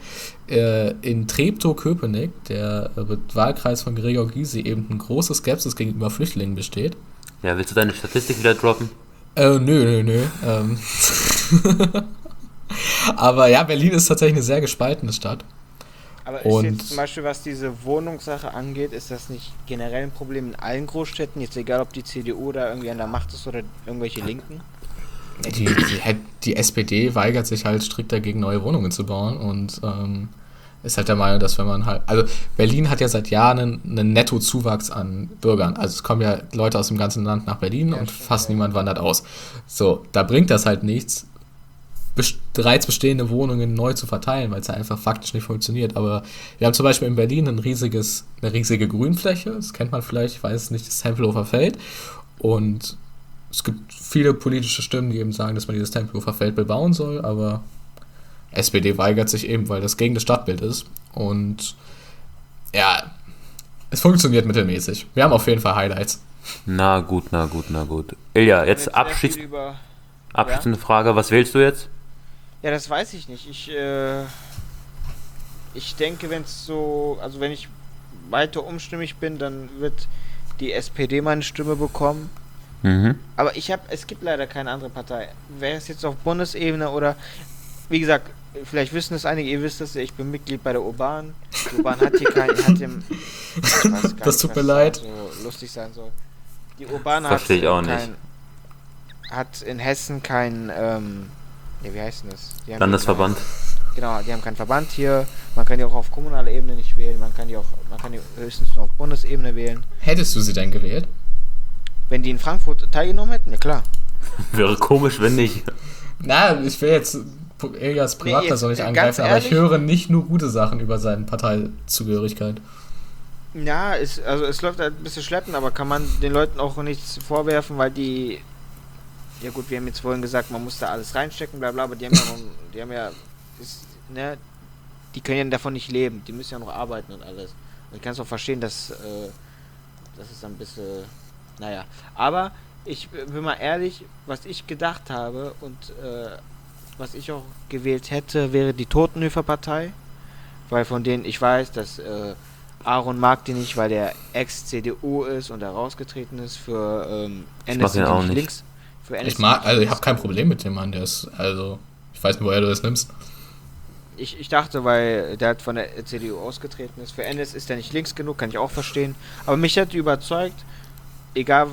äh, in Treptow-Köpenick, der äh, Wahlkreis von Gregor Gysi, eben ein großes Skepsis gegenüber Flüchtlingen besteht. Ja, willst du deine Statistik wieder droppen? Äh, nö, nö, nö. Ähm Aber ja, Berlin ist tatsächlich eine sehr gespaltene Stadt. Aber ist jetzt zum Beispiel, was diese Wohnungssache angeht, ist das nicht generell ein Problem in allen Großstädten? Jetzt egal, ob die CDU da irgendwie an der Macht ist oder irgendwelche Linken? Die, die, die, SPD weigert sich halt strikt dagegen, neue Wohnungen zu bauen und ähm, ist halt der Meinung, dass wenn man halt. Also Berlin hat ja seit Jahren einen, einen Nettozuwachs an Bürgern. Also es kommen ja Leute aus dem ganzen Land nach Berlin ja, und fast ja. niemand wandert aus. So, da bringt das halt nichts, bereits bestehende Wohnungen neu zu verteilen, weil es ja einfach faktisch nicht funktioniert. Aber wir haben zum Beispiel in Berlin ein riesiges, eine riesige Grünfläche, das kennt man vielleicht, ich weiß es nicht, das Tempelhofer Feld. Und es gibt viele politische Stimmen, die eben sagen, dass man dieses Tempelhofer Feld bebauen soll, aber SPD weigert sich eben, weil das gegen das Stadtbild ist. Und ja, es funktioniert mittelmäßig. Wir haben auf jeden Fall Highlights. Na gut, na gut, na gut. Ilja, jetzt abschließ abschließende ja? Frage, was wählst du jetzt? Ja, das weiß ich nicht. Ich, äh, ich denke, wenn es so, also wenn ich weiter umstimmig bin, dann wird die SPD meine Stimme bekommen. Mhm. Aber ich habe, es gibt leider keine andere Partei. Wäre es jetzt auf Bundesebene oder, wie gesagt, vielleicht wissen es einige, ihr wisst es, ich bin Mitglied bei der Urban. Die Urban hat hier kein, hat dem, das tut mir leid. So lustig sein soll. Die Urban auch kein, nicht. hat in Hessen kein, ähm, ja, wie heißt denn das? Landesverband. Genau, die haben keinen Verband hier. Man kann die auch auf kommunaler Ebene nicht wählen. Man kann die auch, man kann die höchstens nur auf Bundesebene wählen. Hättest du sie denn gewählt? Wenn die in Frankfurt teilgenommen hätten, ja klar. Wäre komisch, wenn nicht. Na, ich will jetzt Elias Privatperson nee, nicht angreifen, aber ich höre nicht nur gute Sachen über seine Parteizugehörigkeit. Ja, es, also es läuft halt ein bisschen schleppen, aber kann man den Leuten auch nichts vorwerfen, weil die. Ja gut, wir haben jetzt vorhin gesagt, man muss da alles reinstecken, bla bla, aber die haben ja, die haben ja ist, ne, die können ja davon nicht leben, die müssen ja noch arbeiten und alles. Und ich kann es auch verstehen, dass, äh, das ist ein bisschen, naja. Aber ich bin mal ehrlich, was ich gedacht habe und äh, was ich auch gewählt hätte, wäre die Totenhöfer-Partei. Weil von denen ich weiß, dass äh, Aaron mag die nicht, weil der Ex-CDU ist und er rausgetreten ist für ähm, NS ich auch nicht. links. Für NS ich mag, also ich habe kein Problem mit dem Mann, der ist, also ich weiß nicht, woher du das nimmst ich, ich dachte, weil der halt von der CDU ausgetreten ist. Für NS ist er nicht links genug, kann ich auch verstehen. Aber mich hat überzeugt, egal,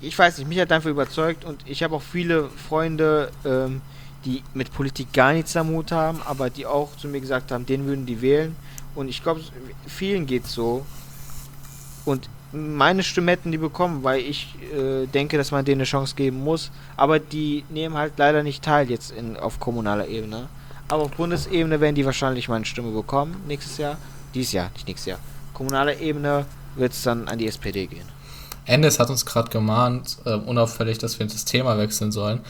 ich weiß nicht, mich hat einfach überzeugt und ich habe auch viele Freunde, ähm, die mit Politik gar nichts am Hut haben, aber die auch zu mir gesagt haben, den würden die wählen. Und ich glaube, vielen geht so. Und meine Stimme hätten die bekommen, weil ich äh, denke, dass man denen eine Chance geben muss. Aber die nehmen halt leider nicht teil jetzt in, auf kommunaler Ebene. Aber auf Bundesebene werden die wahrscheinlich meine Stimme bekommen nächstes Jahr. Dieses Jahr, nicht nächstes Jahr. Kommunale Ebene wird es dann an die SPD gehen. Endes hat uns gerade gemahnt, äh, unauffällig, dass wir das Thema wechseln sollen.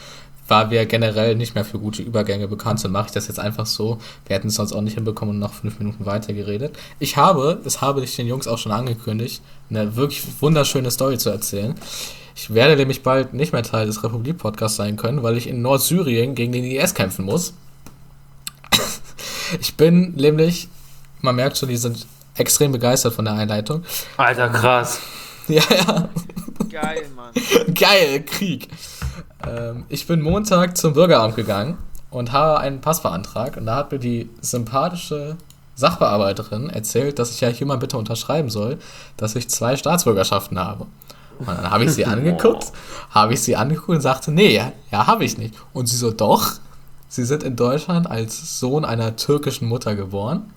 Weil wir generell nicht mehr für gute Übergänge bekannt sind, mache ich das jetzt einfach so. Wir hätten es sonst auch nicht hinbekommen und noch fünf Minuten weiter geredet. Ich habe, das habe ich den Jungs auch schon angekündigt, eine wirklich wunderschöne Story zu erzählen. Ich werde nämlich bald nicht mehr Teil des Republik-Podcasts sein können, weil ich in Nordsyrien gegen den IS kämpfen muss. Ich bin nämlich, man merkt schon, die sind extrem begeistert von der Einleitung. Alter, krass. Ja, ja. Geil, Mann. Geil, Krieg. Ähm, ich bin Montag zum Bürgeramt gegangen und habe einen Pass beantragt und da hat mir die sympathische Sachbearbeiterin erzählt, dass ich ja hier mal bitte unterschreiben soll, dass ich zwei Staatsbürgerschaften habe. Und dann habe ich sie angeguckt, habe ich sie angeguckt und sagte, nee, ja, ja habe ich nicht. Und sie so, doch, Sie sind in Deutschland als Sohn einer türkischen Mutter geboren.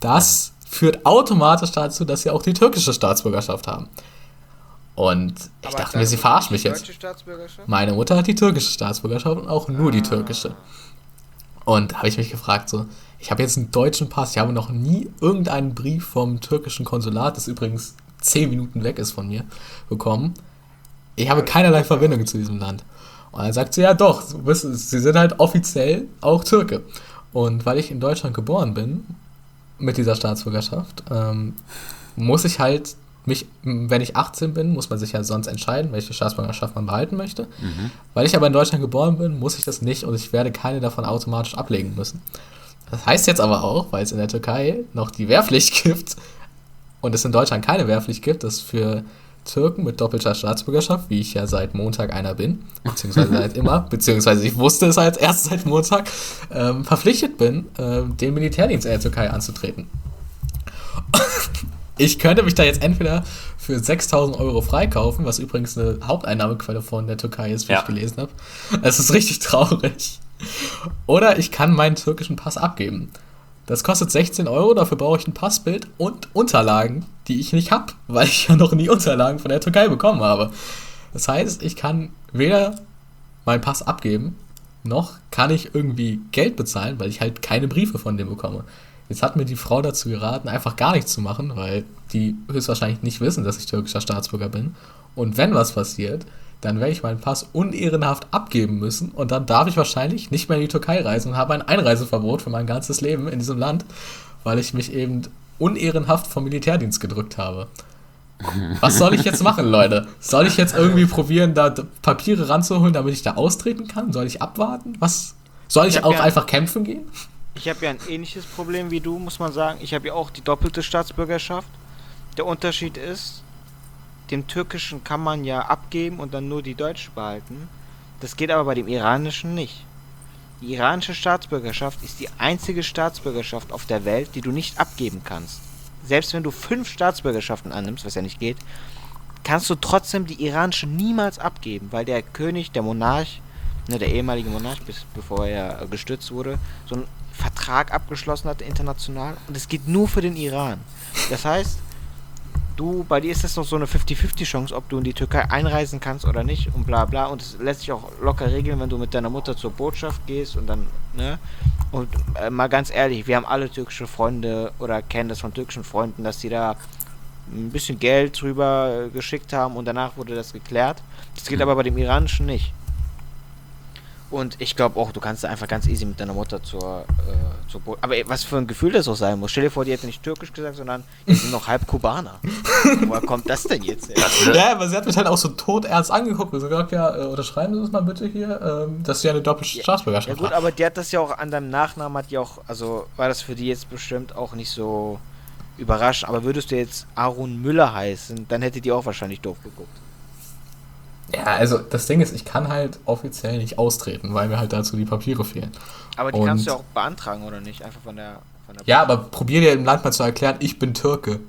Das führt automatisch dazu, dass sie auch die türkische Staatsbürgerschaft haben. Und ich Aber dachte mir, sie verarscht mich jetzt. Meine Mutter hat die türkische Staatsbürgerschaft und auch nur ah. die türkische. Und habe ich mich gefragt, so, ich habe jetzt einen deutschen Pass, ich habe noch nie irgendeinen Brief vom türkischen Konsulat, das übrigens zehn Minuten weg ist von mir, bekommen. Ich habe keinerlei Verbindung zu diesem Land. Und dann sagt sie, ja doch, sie sind halt offiziell auch Türke. Und weil ich in Deutschland geboren bin, mit dieser Staatsbürgerschaft, ähm, muss ich halt mich, wenn ich 18 bin, muss man sich ja sonst entscheiden, welche Staatsbürgerschaft man behalten möchte. Mhm. Weil ich aber in Deutschland geboren bin, muss ich das nicht und ich werde keine davon automatisch ablegen müssen. Das heißt jetzt aber auch, weil es in der Türkei noch die Wehrpflicht gibt und es in Deutschland keine Wehrpflicht gibt, dass für Türken mit doppelter Staatsbürgerschaft, wie ich ja seit Montag einer bin, beziehungsweise seit immer, beziehungsweise ich wusste es als erst seit Montag, ähm, verpflichtet bin, ähm, den Militärdienst in der Türkei anzutreten. ich könnte mich da jetzt entweder für 6000 Euro freikaufen, was übrigens eine Haupteinnahmequelle von der Türkei ist, wie ja. ich gelesen habe. Es ist richtig traurig. Oder ich kann meinen türkischen Pass abgeben. Das kostet 16 Euro, dafür brauche ich ein Passbild und Unterlagen, die ich nicht habe, weil ich ja noch nie Unterlagen von der Türkei bekommen habe. Das heißt, ich kann weder meinen Pass abgeben, noch kann ich irgendwie Geld bezahlen, weil ich halt keine Briefe von dem bekomme. Jetzt hat mir die Frau dazu geraten, einfach gar nichts zu machen, weil die höchstwahrscheinlich nicht wissen, dass ich türkischer Staatsbürger bin. Und wenn was passiert, dann werde ich meinen Pass unehrenhaft abgeben müssen und dann darf ich wahrscheinlich nicht mehr in die Türkei reisen und habe ein Einreiseverbot für mein ganzes Leben in diesem Land, weil ich mich eben unehrenhaft vom Militärdienst gedrückt habe. Was soll ich jetzt machen, Leute? Soll ich jetzt irgendwie probieren, da Papiere ranzuholen, damit ich da austreten kann? Soll ich abwarten? Was? Soll ich, ich auch ja, einfach kämpfen gehen? Ich habe ja ein ähnliches Problem wie du, muss man sagen. Ich habe ja auch die doppelte Staatsbürgerschaft. Der Unterschied ist, dem türkischen kann man ja abgeben und dann nur die deutsche behalten. Das geht aber bei dem iranischen nicht. Die iranische Staatsbürgerschaft ist die einzige Staatsbürgerschaft auf der Welt, die du nicht abgeben kannst. Selbst wenn du fünf Staatsbürgerschaften annimmst, was ja nicht geht, kannst du trotzdem die iranische niemals abgeben, weil der König, der Monarch, ne, der ehemalige Monarch, bis, bevor er gestürzt wurde, so einen Vertrag abgeschlossen hat international und es geht nur für den Iran. Das heißt, du, bei dir ist das noch so eine 50-50 Chance, ob du in die Türkei einreisen kannst oder nicht und bla bla. Und es lässt sich auch locker regeln, wenn du mit deiner Mutter zur Botschaft gehst und dann, ne? Und äh, mal ganz ehrlich, wir haben alle türkische Freunde oder kennen das von türkischen Freunden, dass die da ein bisschen Geld drüber geschickt haben und danach wurde das geklärt. Das geht mhm. aber bei dem iranischen nicht. Und ich glaube auch, du kannst da einfach ganz easy mit deiner Mutter zur, äh, zur Bo Aber was für ein Gefühl das auch sein muss. Stell dir vor, die hätte nicht türkisch gesagt, sondern die sind noch halb Kubaner. Woher kommt das denn jetzt? Her? Ja, aber sie hat mich halt auch so todernst angeguckt und gesagt, ja, äh, unterschreiben Sie das mal bitte hier, ähm, dass sie eine doppelte Staatsbürgerschaft hat. Ja gut, aber die hat das ja auch an deinem Nachnamen, hat die auch, also war das für die jetzt bestimmt auch nicht so überraschend. Aber würdest du jetzt Aaron Müller heißen, dann hätte die auch wahrscheinlich doof geguckt. Ja, also das Ding ist, ich kann halt offiziell nicht austreten, weil mir halt dazu die Papiere fehlen. Aber die und kannst du auch beantragen, oder nicht? Einfach von der. Von der ja, aber probier dir im Land mal zu erklären, ich bin Türke.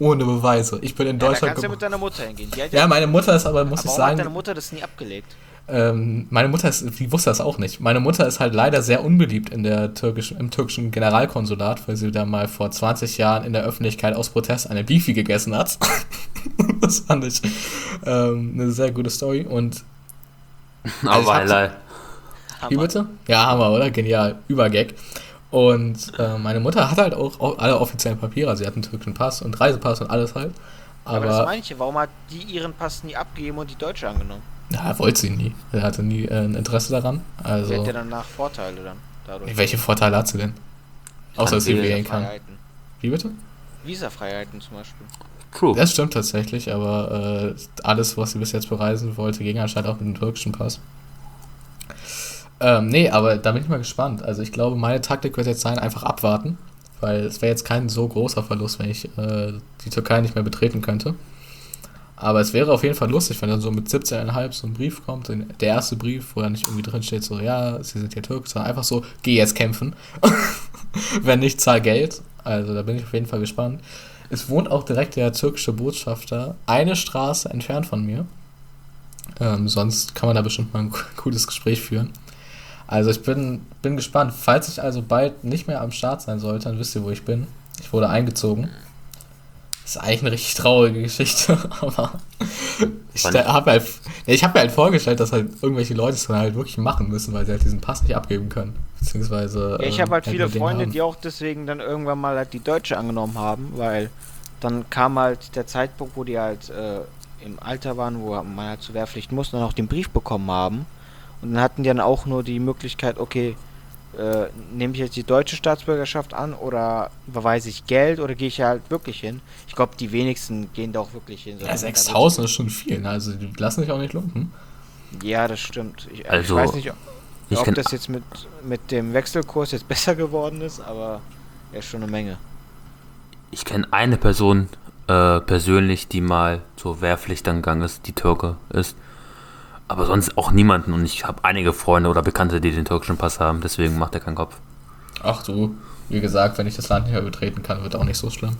Ohne Beweise. Ich bin in ja, Deutschland. Da kannst du ja mit deiner Mutter hingehen. ja, meine Mutter ist aber, muss aber ich sagen. hat deine Mutter das nie abgelegt? Ähm, meine Mutter ist, die wusste das auch nicht. Meine Mutter ist halt leider sehr unbeliebt in der türkischen, im türkischen Generalkonsulat, weil sie da mal vor 20 Jahren in der Öffentlichkeit aus Protest eine Beefy gegessen hat. das fand ich ähm, eine sehr gute Story und. Also Aber Wie bitte? Ja, Hammer, oder? Genial. Übergag. Und äh, meine Mutter hat halt auch alle offiziellen Papiere. Sie hat einen türkischen Pass und Reisepass und alles halt. Aber, Aber das meine ich, warum hat die ihren Pass nie abgegeben und die Deutsche angenommen? Ja, wollte sie nie. Er hatte nie äh, ein Interesse daran. Also, sie hat ja danach Vorteile dann. Dadurch. Welche Vorteile hat sie denn? Außer, dass sie wählen kann. Wie bitte? Visafreiheiten zum Beispiel. True. Das stimmt tatsächlich, aber äh, alles, was sie bis jetzt bereisen wollte, ging anscheinend auch mit dem türkischen Pass. Ähm, nee, aber da bin ich mal gespannt. Also ich glaube, meine Taktik wird jetzt sein, einfach abwarten, weil es wäre jetzt kein so großer Verlust, wenn ich äh, die Türkei nicht mehr betreten könnte. Aber es wäre auf jeden Fall lustig, wenn dann so mit 17,5 so ein Brief kommt, der erste Brief, wo dann nicht irgendwie drin steht, so, ja, sie sind ja Türk, sondern einfach so, geh jetzt kämpfen. wenn nicht, zahl Geld. Also da bin ich auf jeden Fall gespannt. Es wohnt auch direkt der türkische Botschafter eine Straße entfernt von mir. Ähm, sonst kann man da bestimmt mal ein gutes Gespräch führen. Also ich bin, bin gespannt. Falls ich also bald nicht mehr am Start sein sollte, dann wisst ihr, wo ich bin. Ich wurde eingezogen. Das ist eigentlich eine richtig traurige Geschichte, aber ich habe halt, ich hab mir halt vorgestellt, dass halt irgendwelche Leute es dann halt wirklich machen müssen, weil sie halt diesen Pass nicht abgeben können. Beziehungsweise. Ja, ich habe halt ähm, viele Freunde, die auch deswegen dann irgendwann mal halt die Deutsche angenommen haben, weil dann kam halt der Zeitpunkt, wo die halt äh, im Alter waren, wo man halt zur Wehrpflicht musste und dann auch den Brief bekommen haben. Und dann hatten die dann auch nur die Möglichkeit, okay, äh, nehme ich jetzt die deutsche Staatsbürgerschaft an oder überweise ich Geld oder gehe ich halt wirklich hin? Ich glaube, die wenigsten gehen da auch wirklich hin. Ja, 6000 ist schon viel, ne? also die lassen sich auch nicht lumpen. Ja, das stimmt. Ich, also, ich weiß nicht, ob, ob das jetzt mit, mit dem Wechselkurs jetzt besser geworden ist, aber ja, schon eine Menge. Ich kenne eine Person äh, persönlich, die mal zur Wehrpflicht gegangen ist, die Türke ist. Aber sonst auch niemanden. Und ich habe einige Freunde oder Bekannte, die den türkischen Pass haben. Deswegen macht er keinen Kopf. Ach du, wie gesagt, wenn ich das Land nicht mehr betreten kann, wird auch nicht so schlimm.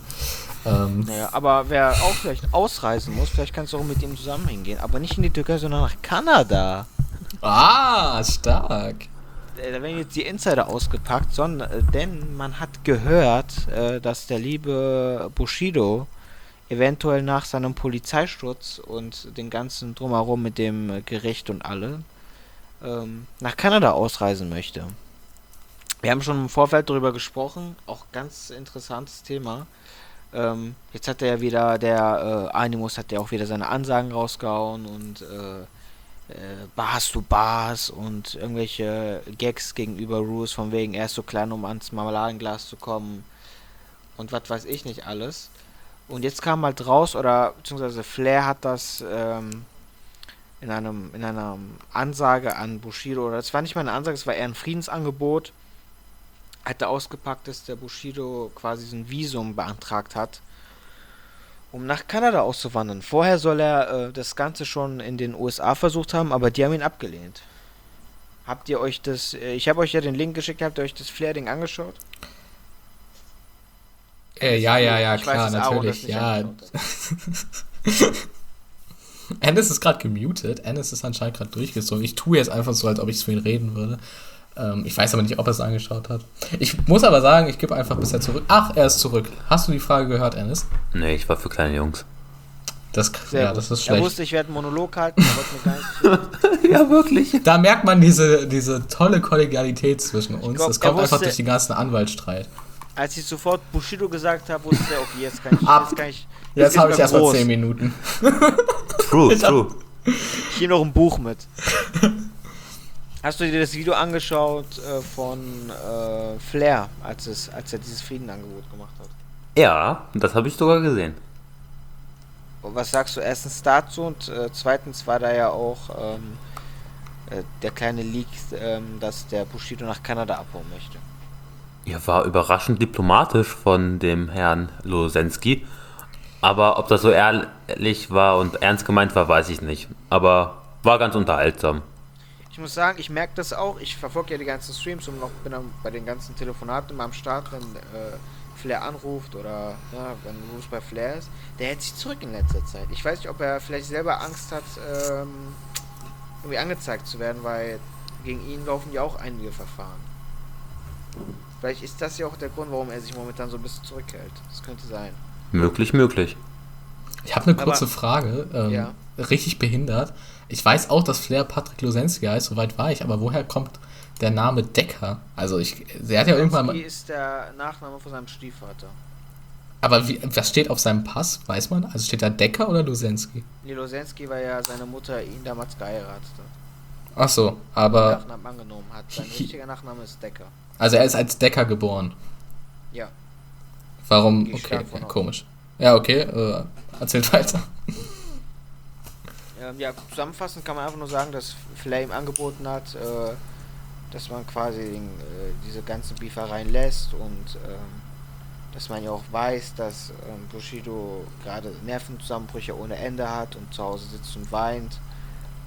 Ähm, naja, aber wer auch vielleicht ausreisen muss, vielleicht kannst du auch mit ihm zusammen hingehen. Aber nicht in die Türkei, sondern nach Kanada. Ah, stark. Äh, da werden jetzt die Insider ausgepackt, sondern, äh, denn man hat gehört, äh, dass der liebe Bushido eventuell nach seinem Polizeisturz und den ganzen drumherum mit dem Gericht und alle ähm, nach Kanada ausreisen möchte. Wir haben schon im Vorfeld darüber gesprochen, auch ganz interessantes Thema. Ähm, jetzt hat er ja wieder, der äh, Animus hat ja auch wieder seine Ansagen rausgehauen und äh, äh, Bars du Bars und irgendwelche Gags gegenüber Rules von wegen er ist so klein, um ans Marmeladenglas zu kommen und was weiß ich nicht alles. Und jetzt kam halt raus, oder beziehungsweise Flair hat das ähm, in einem in einer Ansage an Bushido, oder es war nicht mal eine Ansage, es war eher ein Friedensangebot, hat er ausgepackt, dass der Bushido quasi so ein Visum beantragt hat, um nach Kanada auszuwandern. Vorher soll er äh, das Ganze schon in den USA versucht haben, aber die haben ihn abgelehnt. Habt ihr euch das, äh, ich habe euch ja den Link geschickt, habt ihr euch das Flair-Ding angeschaut? Äh, ja, ja, ja, ich klar, natürlich, ja. Ennis ist gerade gemutet. Ennis ist anscheinend gerade durchgezogen. Ich tue jetzt einfach so, als ob ich für ihn reden würde. Ähm, ich weiß aber nicht, ob er es angeschaut hat. Ich muss aber sagen, ich gebe einfach bisher zurück. Ach, er ist zurück. Hast du die Frage gehört, Ennis? Nee, ich war für kleine Jungs. Das, ja, das ist schlecht. Er wusste, ich werde einen Monolog halten, Ja, wirklich. Da merkt man diese, diese tolle Kollegialität zwischen uns. Glaub, das kommt wusste, einfach durch den ganzen Anwaltsstreit. Als ich sofort Bushido gesagt habe, wusste er, okay, jetzt kann ich. Ab. Jetzt, kann ich, jetzt, jetzt habe ich erstmal 10 Minuten. True, true. Hier noch ein Buch mit. Hast du dir das Video angeschaut äh, von äh, Flair, als, es, als er dieses Friedenangebot gemacht hat? Ja, das habe ich sogar gesehen. Und was sagst du erstens dazu und äh, zweitens war da ja auch ähm, äh, der kleine Leak, ähm, dass der Bushido nach Kanada abhauen möchte. Ja, war überraschend diplomatisch von dem Herrn Losensky. Aber ob das so ehrlich war und ernst gemeint war, weiß ich nicht. Aber war ganz unterhaltsam ich muss sagen, ich merke das auch. Ich verfolge ja die ganzen Streams und noch bin dann bei den ganzen Telefonaten immer am Start, wenn äh, Flair anruft oder ja, wenn Bruce bei Flair ist. Der hält sich zurück in letzter Zeit. Ich weiß nicht, ob er vielleicht selber Angst hat, ähm, irgendwie angezeigt zu werden, weil gegen ihn laufen ja auch einige Verfahren. Vielleicht ist das ja auch der Grund, warum er sich momentan so ein bisschen zurückhält. Das könnte sein. Möglich, möglich. Ich habe eine kurze Aber, Frage. Ähm, ja. Richtig behindert. Ich weiß auch, dass Flair Patrick Losensky heißt, soweit war ich, aber woher kommt der Name Decker? Also ich, er hat ja irgendwann mal... ist der Nachname von seinem Stiefvater. Aber wie, was steht auf seinem Pass, weiß man? Also steht da Decker oder Losensky? Nee, Losensky, weil ja seine Mutter ihn damals geheiratet hat. Ach so, aber... Nachnamen angenommen hat. Sein richtiger Nachname ist Decker. Also er ist als Decker geboren? Ja. Warum? Okay, okay komisch. Ja, okay, äh, erzählt weiter. Ähm, ja, zusammenfassend kann man einfach nur sagen, dass Flame angeboten hat, äh, dass man quasi den, äh, diese ganzen Beefereien lässt und ähm, dass man ja auch weiß, dass ähm, Bushido gerade Nervenzusammenbrüche ohne Ende hat und zu Hause sitzt und weint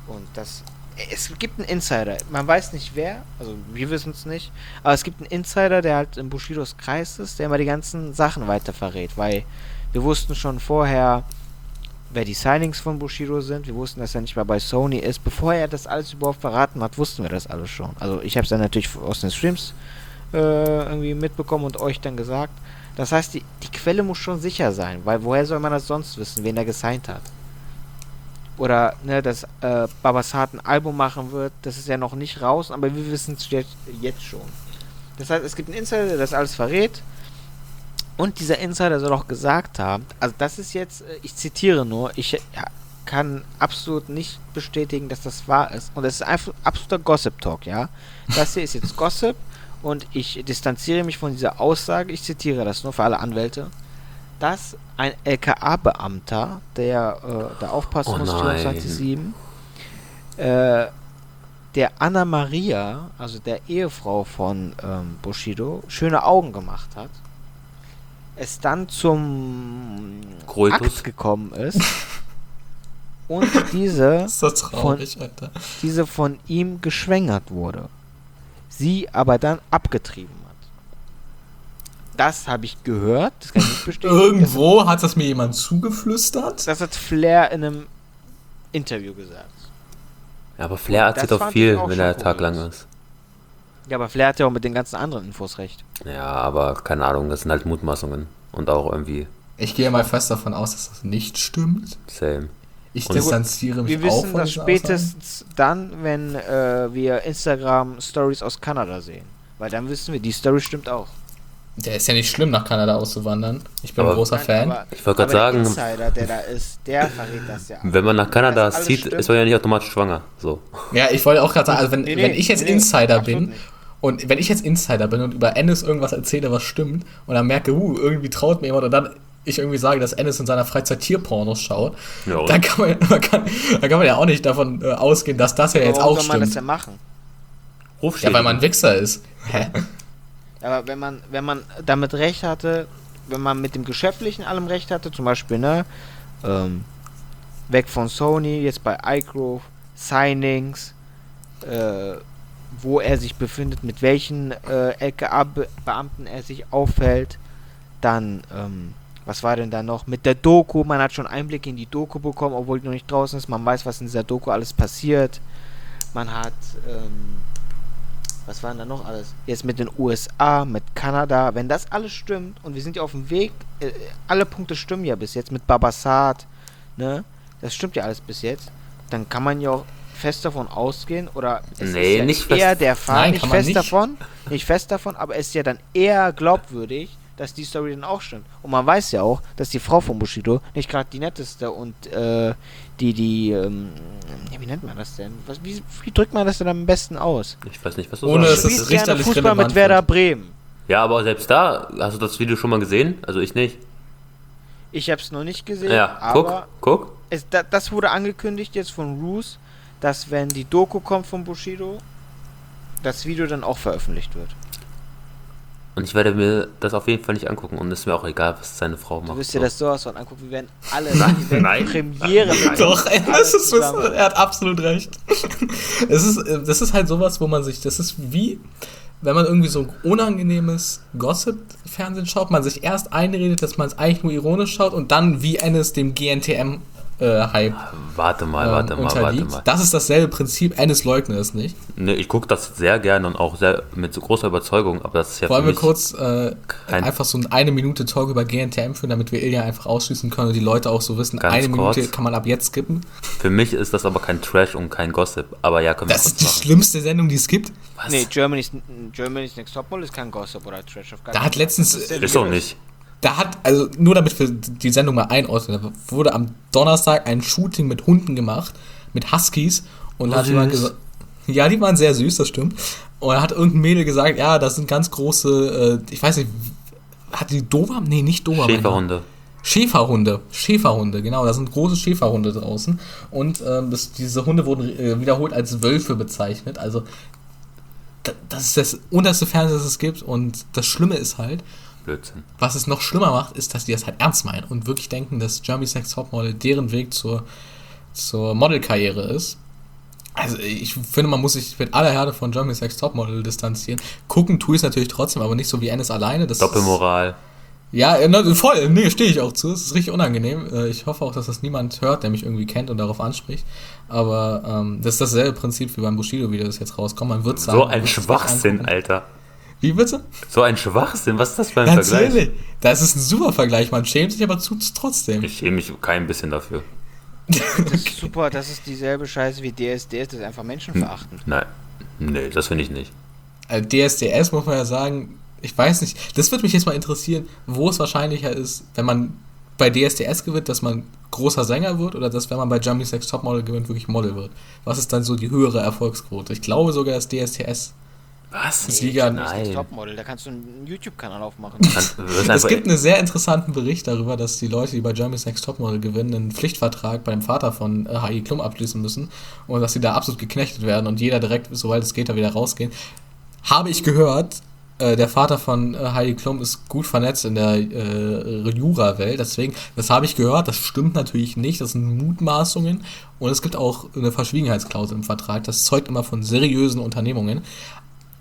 und dass es gibt einen Insider, man weiß nicht wer, also wir wissen es nicht, aber es gibt einen Insider, der halt in Bushidos Kreis ist, der immer die ganzen Sachen weiter verrät, weil wir wussten schon vorher, wer die Signings von Bushido sind. Wir wussten, dass er nicht mehr bei Sony ist. Bevor er das alles überhaupt verraten hat, wussten wir das alles schon. Also ich habe es dann natürlich aus den Streams äh, irgendwie mitbekommen und euch dann gesagt. Das heißt, die, die Quelle muss schon sicher sein, weil woher soll man das sonst wissen, wen er gesigned hat? Oder, ne, dass äh, Babasat ein Album machen wird, das ist ja noch nicht raus, aber wir wissen es jetzt, jetzt schon. Das heißt, es gibt einen Insider, der das alles verrät und dieser Insider soll auch gesagt haben, also das ist jetzt, äh, ich zitiere nur, ich kann absolut nicht bestätigen, dass das wahr ist. Und das ist einfach absoluter Gossip-Talk, ja. Das hier ist jetzt Gossip und ich distanziere mich von dieser Aussage, ich zitiere das nur für alle Anwälte, dass ein LKA-Beamter, der äh, da aufpassen oh muss, 24-7, äh, der Anna Maria, also der Ehefrau von ähm, Bushido, schöne Augen gemacht hat es dann zum Krötus. Akt gekommen ist und diese, so traurig, von, diese von ihm geschwängert wurde. Sie aber dann abgetrieben. Das habe ich gehört. Das kann ich nicht bestätigen. Irgendwo das hat das mir jemand zugeflüstert. Das hat Flair in einem Interview gesagt. Ja, aber Flair erzählt auch viel, auch wenn er taglang ist. Ja, aber Flair hat ja auch mit den ganzen anderen Infos recht. Ja, aber keine Ahnung, das sind halt Mutmaßungen. Und auch irgendwie. Ich gehe mal fest davon aus, dass das nicht stimmt. Same. Ich und distanziere mich Wir auch wissen das spätestens Aussagen. dann, wenn äh, wir Instagram Stories aus Kanada sehen. Weil dann wissen wir, die Story stimmt auch. Der ist ja nicht schlimm, nach Kanada auszuwandern. Ich bin aber, ein großer Nein, Fan. Aber, ich wollte gerade sagen, der Insider, der da ist, der verrät das ja. Wenn man nach Kanada zieht, stimmt. ist man ja nicht automatisch schwanger. So. Ja, ich wollte auch gerade sagen, also wenn, nee, nee, wenn ich jetzt nee, Insider bin und wenn ich jetzt Insider bin und über Ennis irgendwas erzähle, was stimmt, und dann merke, uh, irgendwie traut mir jemand, und dann ich irgendwie sage, dass Ennis in seiner Freizeit Tierpornos schaut, ja, dann, kann man, man kann, dann kann man ja auch nicht davon äh, ausgehen, dass das ja jetzt auch stimmt. Warum soll man das ja machen? Rufschädigung. Ja, weil man ein Wichser ist. Hä? Aber wenn man, wenn man damit recht hatte, wenn man mit dem Geschäftlichen allem recht hatte, zum Beispiel, ne, ähm, weg von Sony, jetzt bei iGrove, Signings, äh, wo er sich befindet, mit welchen äh, LKA-Beamten er sich aufhält, dann, ähm, was war denn da noch? Mit der Doku, man hat schon Einblick in die Doku bekommen, obwohl die noch nicht draußen ist, man weiß, was in dieser Doku alles passiert. Man hat, ähm, was waren da noch alles? Jetzt mit den USA, mit Kanada, wenn das alles stimmt und wir sind ja auf dem Weg, äh, alle Punkte stimmen ja bis jetzt mit Babasat, ne? Das stimmt ja alles bis jetzt. Dann kann man ja auch fest davon ausgehen oder es nee, ist ja nicht eher der Fall, Nein, nicht fest nicht. davon, nicht fest davon, aber es ist ja dann eher glaubwürdig, dass die Story dann auch stimmt. Und man weiß ja auch, dass die Frau von Bushido nicht gerade die netteste und äh, die, die, ähm, wie nennt man das denn? Was, wie, wie, drückt man das denn am besten aus? Ich weiß nicht, was du Ohne sagst. Ohne, es gerne Fußball mit Werder Bremen. Ja, aber selbst da, hast du das Video schon mal gesehen? Also ich nicht. Ich habe es noch nicht gesehen. Ja, guck, guck. Es, da, das wurde angekündigt jetzt von Roos, dass wenn die Doku kommt von Bushido, das Video dann auch veröffentlicht wird. Und ich werde mir das auf jeden Fall nicht angucken und es ist mir auch egal, was seine Frau macht. Du wirst dir so. das sowas von angucken, wir werden alle nein, werden nein, Premiere nein, Doch, das ist, er hat absolut recht. es ist, das ist halt sowas, wo man sich, das ist wie, wenn man irgendwie so unangenehmes Gossip-Fernsehen schaut, man sich erst einredet, dass man es eigentlich nur ironisch schaut und dann wie Ennis dem GNTM äh, Hype. Warte mal, ähm, warte mal, warte mal. Das ist dasselbe Prinzip. Ennis leugnet es nicht. Ne, ich gucke das sehr gerne und auch sehr mit so großer Überzeugung, aber das ist ja Wollen wir kurz äh, einfach so eine Minute Talk über GNTM führen, damit wir Ilja einfach ausschließen können und die Leute auch so wissen, eine kurz. Minute kann man ab jetzt skippen. Für mich ist das aber kein Trash und kein Gossip. Aber ja, können wir Das ist die machen. schlimmste Sendung, die es gibt. Was? Nee, Germany's, Germany's Next Topmodel ist kein Gossip oder Trash. Auf da hat letztens... Ist, ist auch nicht da hat, also nur damit wir die Sendung mal einordnen, da wurde am Donnerstag ein Shooting mit Hunden gemacht, mit Huskies. Und da hat jemand gesagt, ja, die waren sehr süß, das stimmt. Und da hat irgendein Mädel gesagt, ja, das sind ganz große, äh, ich weiß nicht, hat die Dobermann? Nee, nicht Dobermann. Schäferhunde. Schäferhunde, Schäferhunde, genau, da sind große Schäferhunde draußen und ähm, das, diese Hunde wurden äh, wiederholt als Wölfe bezeichnet. Also das ist das unterste Fernsehen, das es gibt und das Schlimme ist halt, Blödsinn. Was es noch schlimmer macht, ist, dass die das halt ernst meinen und wirklich denken, dass Jeremy's Next Topmodel deren Weg zur, zur Modelkarriere ist. Also ich finde, man muss sich mit aller Härte von Jeremy's Next Topmodel distanzieren. Gucken tue ich es natürlich trotzdem, aber nicht so wie Ennis alleine. Das Doppelmoral. Ist, ja, voll, nee, stehe ich auch zu. Es ist richtig unangenehm. Äh, ich hoffe auch, dass das niemand hört, der mich irgendwie kennt und darauf anspricht. Aber ähm, das ist dasselbe Prinzip wie beim Bushido-Video, das jetzt rauskommt. Man wird sagen. So ein Schwachsinn, Alter. Wie bitte? So ein Schwachsinn, was ist das für ein Natürlich. Vergleich? Das ist ein super Vergleich, man schämt sich aber es trotzdem. Ich schäme mich kein bisschen dafür. Das ist super, das ist dieselbe Scheiße wie DSDS, das ist einfach menschenverachtend. Nein, nee, das finde ich nicht. Also DSDS muss man ja sagen, ich weiß nicht, das würde mich jetzt mal interessieren, wo es wahrscheinlicher ist, wenn man bei DSDS gewinnt, dass man großer Sänger wird oder dass, wenn man bei Jumping Sex Topmodel gewinnt, wirklich Model wird. Was ist dann so die höhere Erfolgsquote? Ich glaube sogar, dass DSDS was? Das nee, Liga Nein. Topmodel, da kannst du einen YouTube-Kanal aufmachen. es gibt einen sehr interessanten Bericht darüber, dass die Leute, die bei Germany's Next Topmodel gewinnen, einen Pflichtvertrag beim Vater von äh, Heidi Klum abschließen müssen und dass sie da absolut geknechtet werden und jeder direkt, sobald es geht, da wieder rausgehen. Habe ich gehört, äh, der Vater von äh, Heidi Klum ist gut vernetzt in der äh, Jura-Welt, deswegen, das habe ich gehört, das stimmt natürlich nicht, das sind Mutmaßungen und es gibt auch eine Verschwiegenheitsklausel im Vertrag, das zeugt immer von seriösen Unternehmungen,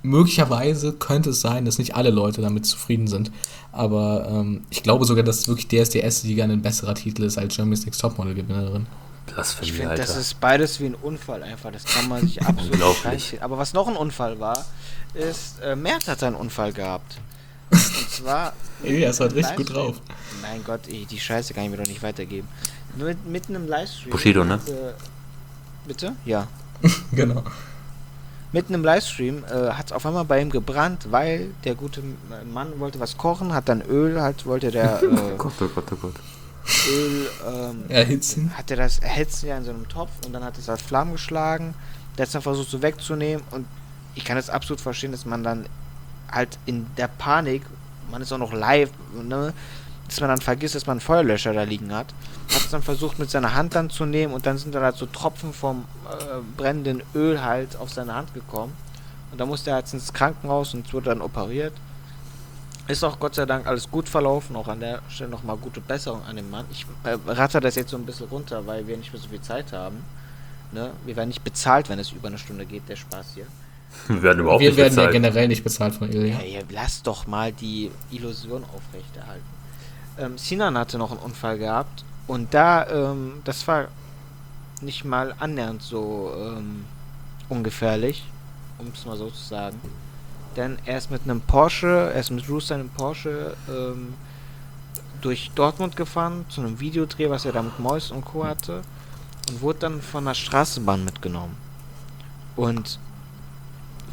möglicherweise könnte es sein, dass nicht alle Leute damit zufrieden sind. Aber ähm, ich glaube sogar, dass wirklich DSDS-Liga ein besserer Titel ist als Germany's Next Topmodel-Gewinnerin. Ich finde, das ist beides wie ein Unfall einfach. Das kann man sich absolut nicht. Aber was noch ein Unfall war, ist, äh, Merz hat einen Unfall gehabt. Und zwar. Ey, er ist halt richtig gut drauf. Mein Gott, ey, die Scheiße kann ich mir doch nicht weitergeben. Mit, mitten im Livestream. Bushido, ne? Hatte, bitte? Ja. genau mitten im Livestream äh, hat es auf einmal bei ihm gebrannt, weil der gute Mann wollte was kochen, hat dann Öl, halt wollte der. Äh, oh Gott, oh Gott, oh Gott. Öl ähm, erhitzen. Hat er das erhitzen ja in so einem Topf und dann hat es halt Flammen geschlagen. Der hat dann versucht so wegzunehmen und ich kann das absolut verstehen, dass man dann halt in der Panik, man ist auch noch live, ne, dass man dann vergisst, dass man einen Feuerlöscher da liegen hat. Hat es dann versucht mit seiner Hand dann zu nehmen und dann sind dann halt so Tropfen vom äh, brennenden Öl halt auf seine Hand gekommen. Und da musste er jetzt ins Krankenhaus und wurde dann operiert. Ist auch Gott sei Dank alles gut verlaufen, auch an der Stelle nochmal gute Besserung an den Mann. Ich äh, ratter das jetzt so ein bisschen runter, weil wir nicht mehr so viel Zeit haben. Ne? Wir werden nicht bezahlt, wenn es über eine Stunde geht, der Spaß hier. Wir werden überhaupt wir nicht werden bezahlt. ja generell nicht bezahlt von Ilya. Ja, ja, lass doch mal die Illusion aufrechterhalten. Ähm, Sinan hatte noch einen Unfall gehabt und da, ähm, das war nicht mal annähernd so ähm, ungefährlich, um es mal so zu sagen. Denn er ist mit einem Porsche, er ist mit Rooster in einem Porsche ähm, durch Dortmund gefahren zu einem Videodreh, was er da mit Mois und Co. hatte und wurde dann von der Straßenbahn mitgenommen. Und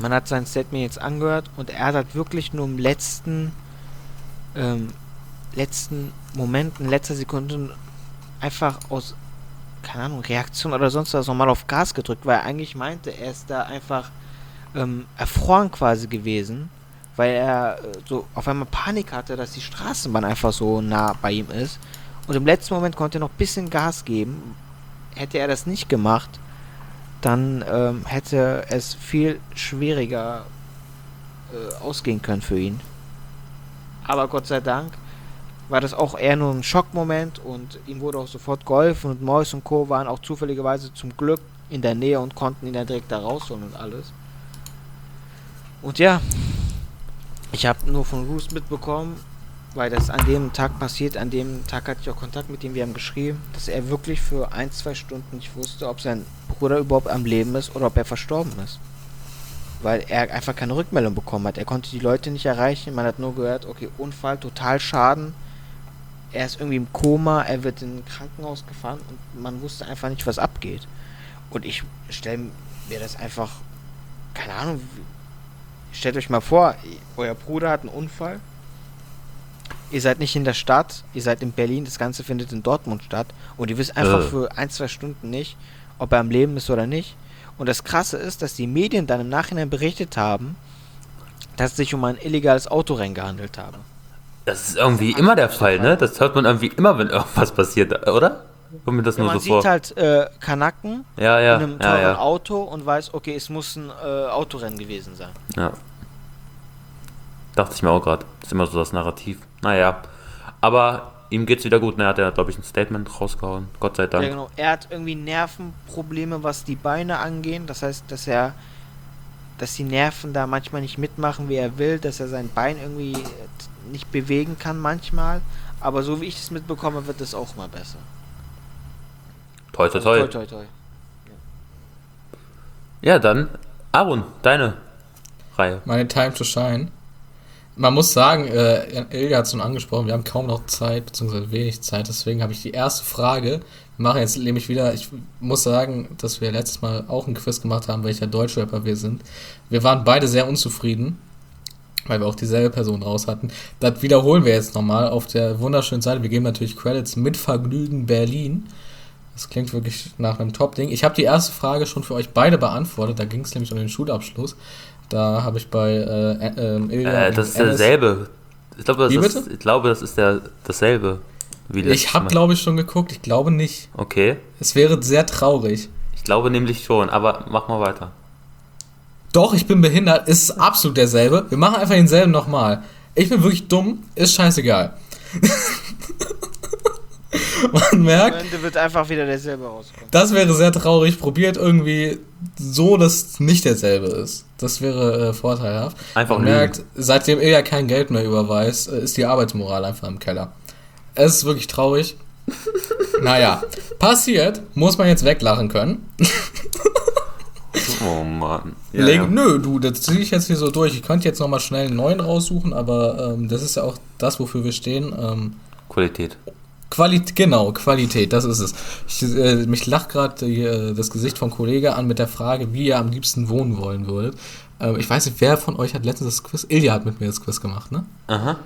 man hat sein Statement jetzt angehört und er hat halt wirklich nur im letzten ähm, letzten Moment, in letzter Sekunde einfach aus keine Ahnung, Reaktion oder sonst was nochmal auf Gas gedrückt, weil er eigentlich meinte, er ist da einfach ähm, erfroren quasi gewesen, weil er äh, so auf einmal Panik hatte, dass die Straßenbahn einfach so nah bei ihm ist. Und im letzten Moment konnte er noch ein bisschen Gas geben. Hätte er das nicht gemacht, dann ähm, hätte es viel schwieriger äh, ausgehen können für ihn. Aber Gott sei Dank war das auch eher nur ein Schockmoment und ihm wurde auch sofort geholfen und Mois und Co. waren auch zufälligerweise zum Glück in der Nähe und konnten ihn dann direkt da rausholen und alles. Und ja, ich habe nur von Roos mitbekommen, weil das an dem Tag passiert, an dem Tag hatte ich auch Kontakt mit ihm, wir haben geschrieben, dass er wirklich für ein, zwei Stunden nicht wusste, ob sein Bruder überhaupt am Leben ist oder ob er verstorben ist. Weil er einfach keine Rückmeldung bekommen hat. Er konnte die Leute nicht erreichen, man hat nur gehört, okay, Unfall, total Schaden. Er ist irgendwie im Koma, er wird in ein Krankenhaus gefahren und man wusste einfach nicht, was abgeht. Und ich stelle mir das einfach, keine Ahnung, stellt euch mal vor, euer Bruder hat einen Unfall. Ihr seid nicht in der Stadt, ihr seid in Berlin, das Ganze findet in Dortmund statt und ihr wisst einfach äh. für ein, zwei Stunden nicht, ob er am Leben ist oder nicht. Und das Krasse ist, dass die Medien dann im Nachhinein berichtet haben, dass es sich um ein illegales Autorennen gehandelt habe. Das ist irgendwie immer der Fall, ne? Das hört man irgendwie immer, wenn irgendwas passiert, oder? Kommt mir das ja, nur man so sieht vor. halt äh, Kanaken ja, ja, in einem teuren ja, Auto und weiß, okay, es muss ein äh, Autorennen gewesen sein. Ja. Dachte ich mir auch gerade. Ist immer so das Narrativ. Naja. Aber ihm geht's wieder gut. Ne, er hat ja, glaube ich, ein Statement rausgehauen. Gott sei Dank. Ja, genau. Er hat irgendwie Nervenprobleme, was die Beine angehen. Das heißt, dass er dass die Nerven da manchmal nicht mitmachen, wie er will, dass er sein Bein irgendwie nicht bewegen kann manchmal. Aber so wie ich es mitbekomme, wird es auch mal besser. Toi, toi, toi. toi, toi, toi. Ja. ja, dann, Aaron, deine Reihe. Meine Time to Shine. Man muss sagen, äh, Ilja hat es schon angesprochen, wir haben kaum noch Zeit, beziehungsweise wenig Zeit, deswegen habe ich die erste Frage. Wir machen jetzt nämlich wieder, ich muss sagen, dass wir letztes Mal auch ein Quiz gemacht haben, welcher Deutschrapper wir sind. Wir waren beide sehr unzufrieden, weil wir auch dieselbe Person raus hatten. Das wiederholen wir jetzt nochmal auf der wunderschönen Seite. Wir geben natürlich Credits mit Vergnügen Berlin. Das klingt wirklich nach einem Top-Ding. Ich habe die erste Frage schon für euch beide beantwortet. Da ging es nämlich um den Schulabschluss. Da habe ich bei äh, äh, Ilja äh, Das ist derselbe. Ich glaube, das, ist, ich glaube, das ist der, dasselbe. ich habe, glaube ich, schon geguckt. Ich glaube nicht. Okay. Es wäre sehr traurig. Ich glaube nämlich schon, aber mach mal weiter. Doch, ich bin behindert. Ist absolut derselbe. Wir machen einfach denselben nochmal. Ich bin wirklich dumm. Ist scheißegal. Man merkt. Am Ende wird einfach wieder derselbe rauskommen. Das wäre sehr traurig. Probiert irgendwie so, dass es nicht derselbe ist. Das wäre äh, vorteilhaft. Einfach Man merkt, seitdem er ja kein Geld mehr überweist, äh, ist die Arbeitsmoral einfach im Keller. Es ist wirklich traurig. naja, passiert, muss man jetzt weglachen können. oh Mann. Ja, ja. Nö, du, das ziehe ich jetzt hier so durch. Ich könnte jetzt nochmal schnell einen neuen raussuchen, aber ähm, das ist ja auch das, wofür wir stehen. Ähm, Qualität. Qualität, genau, Qualität, das ist es. Ich, äh, mich lacht gerade äh, das Gesicht vom Kollege an mit der Frage, wie ihr am liebsten wohnen wollen würdet. Äh, ich weiß nicht, wer von euch hat letztens das Quiz? Ilja hat mit mir das Quiz gemacht, ne? Aha.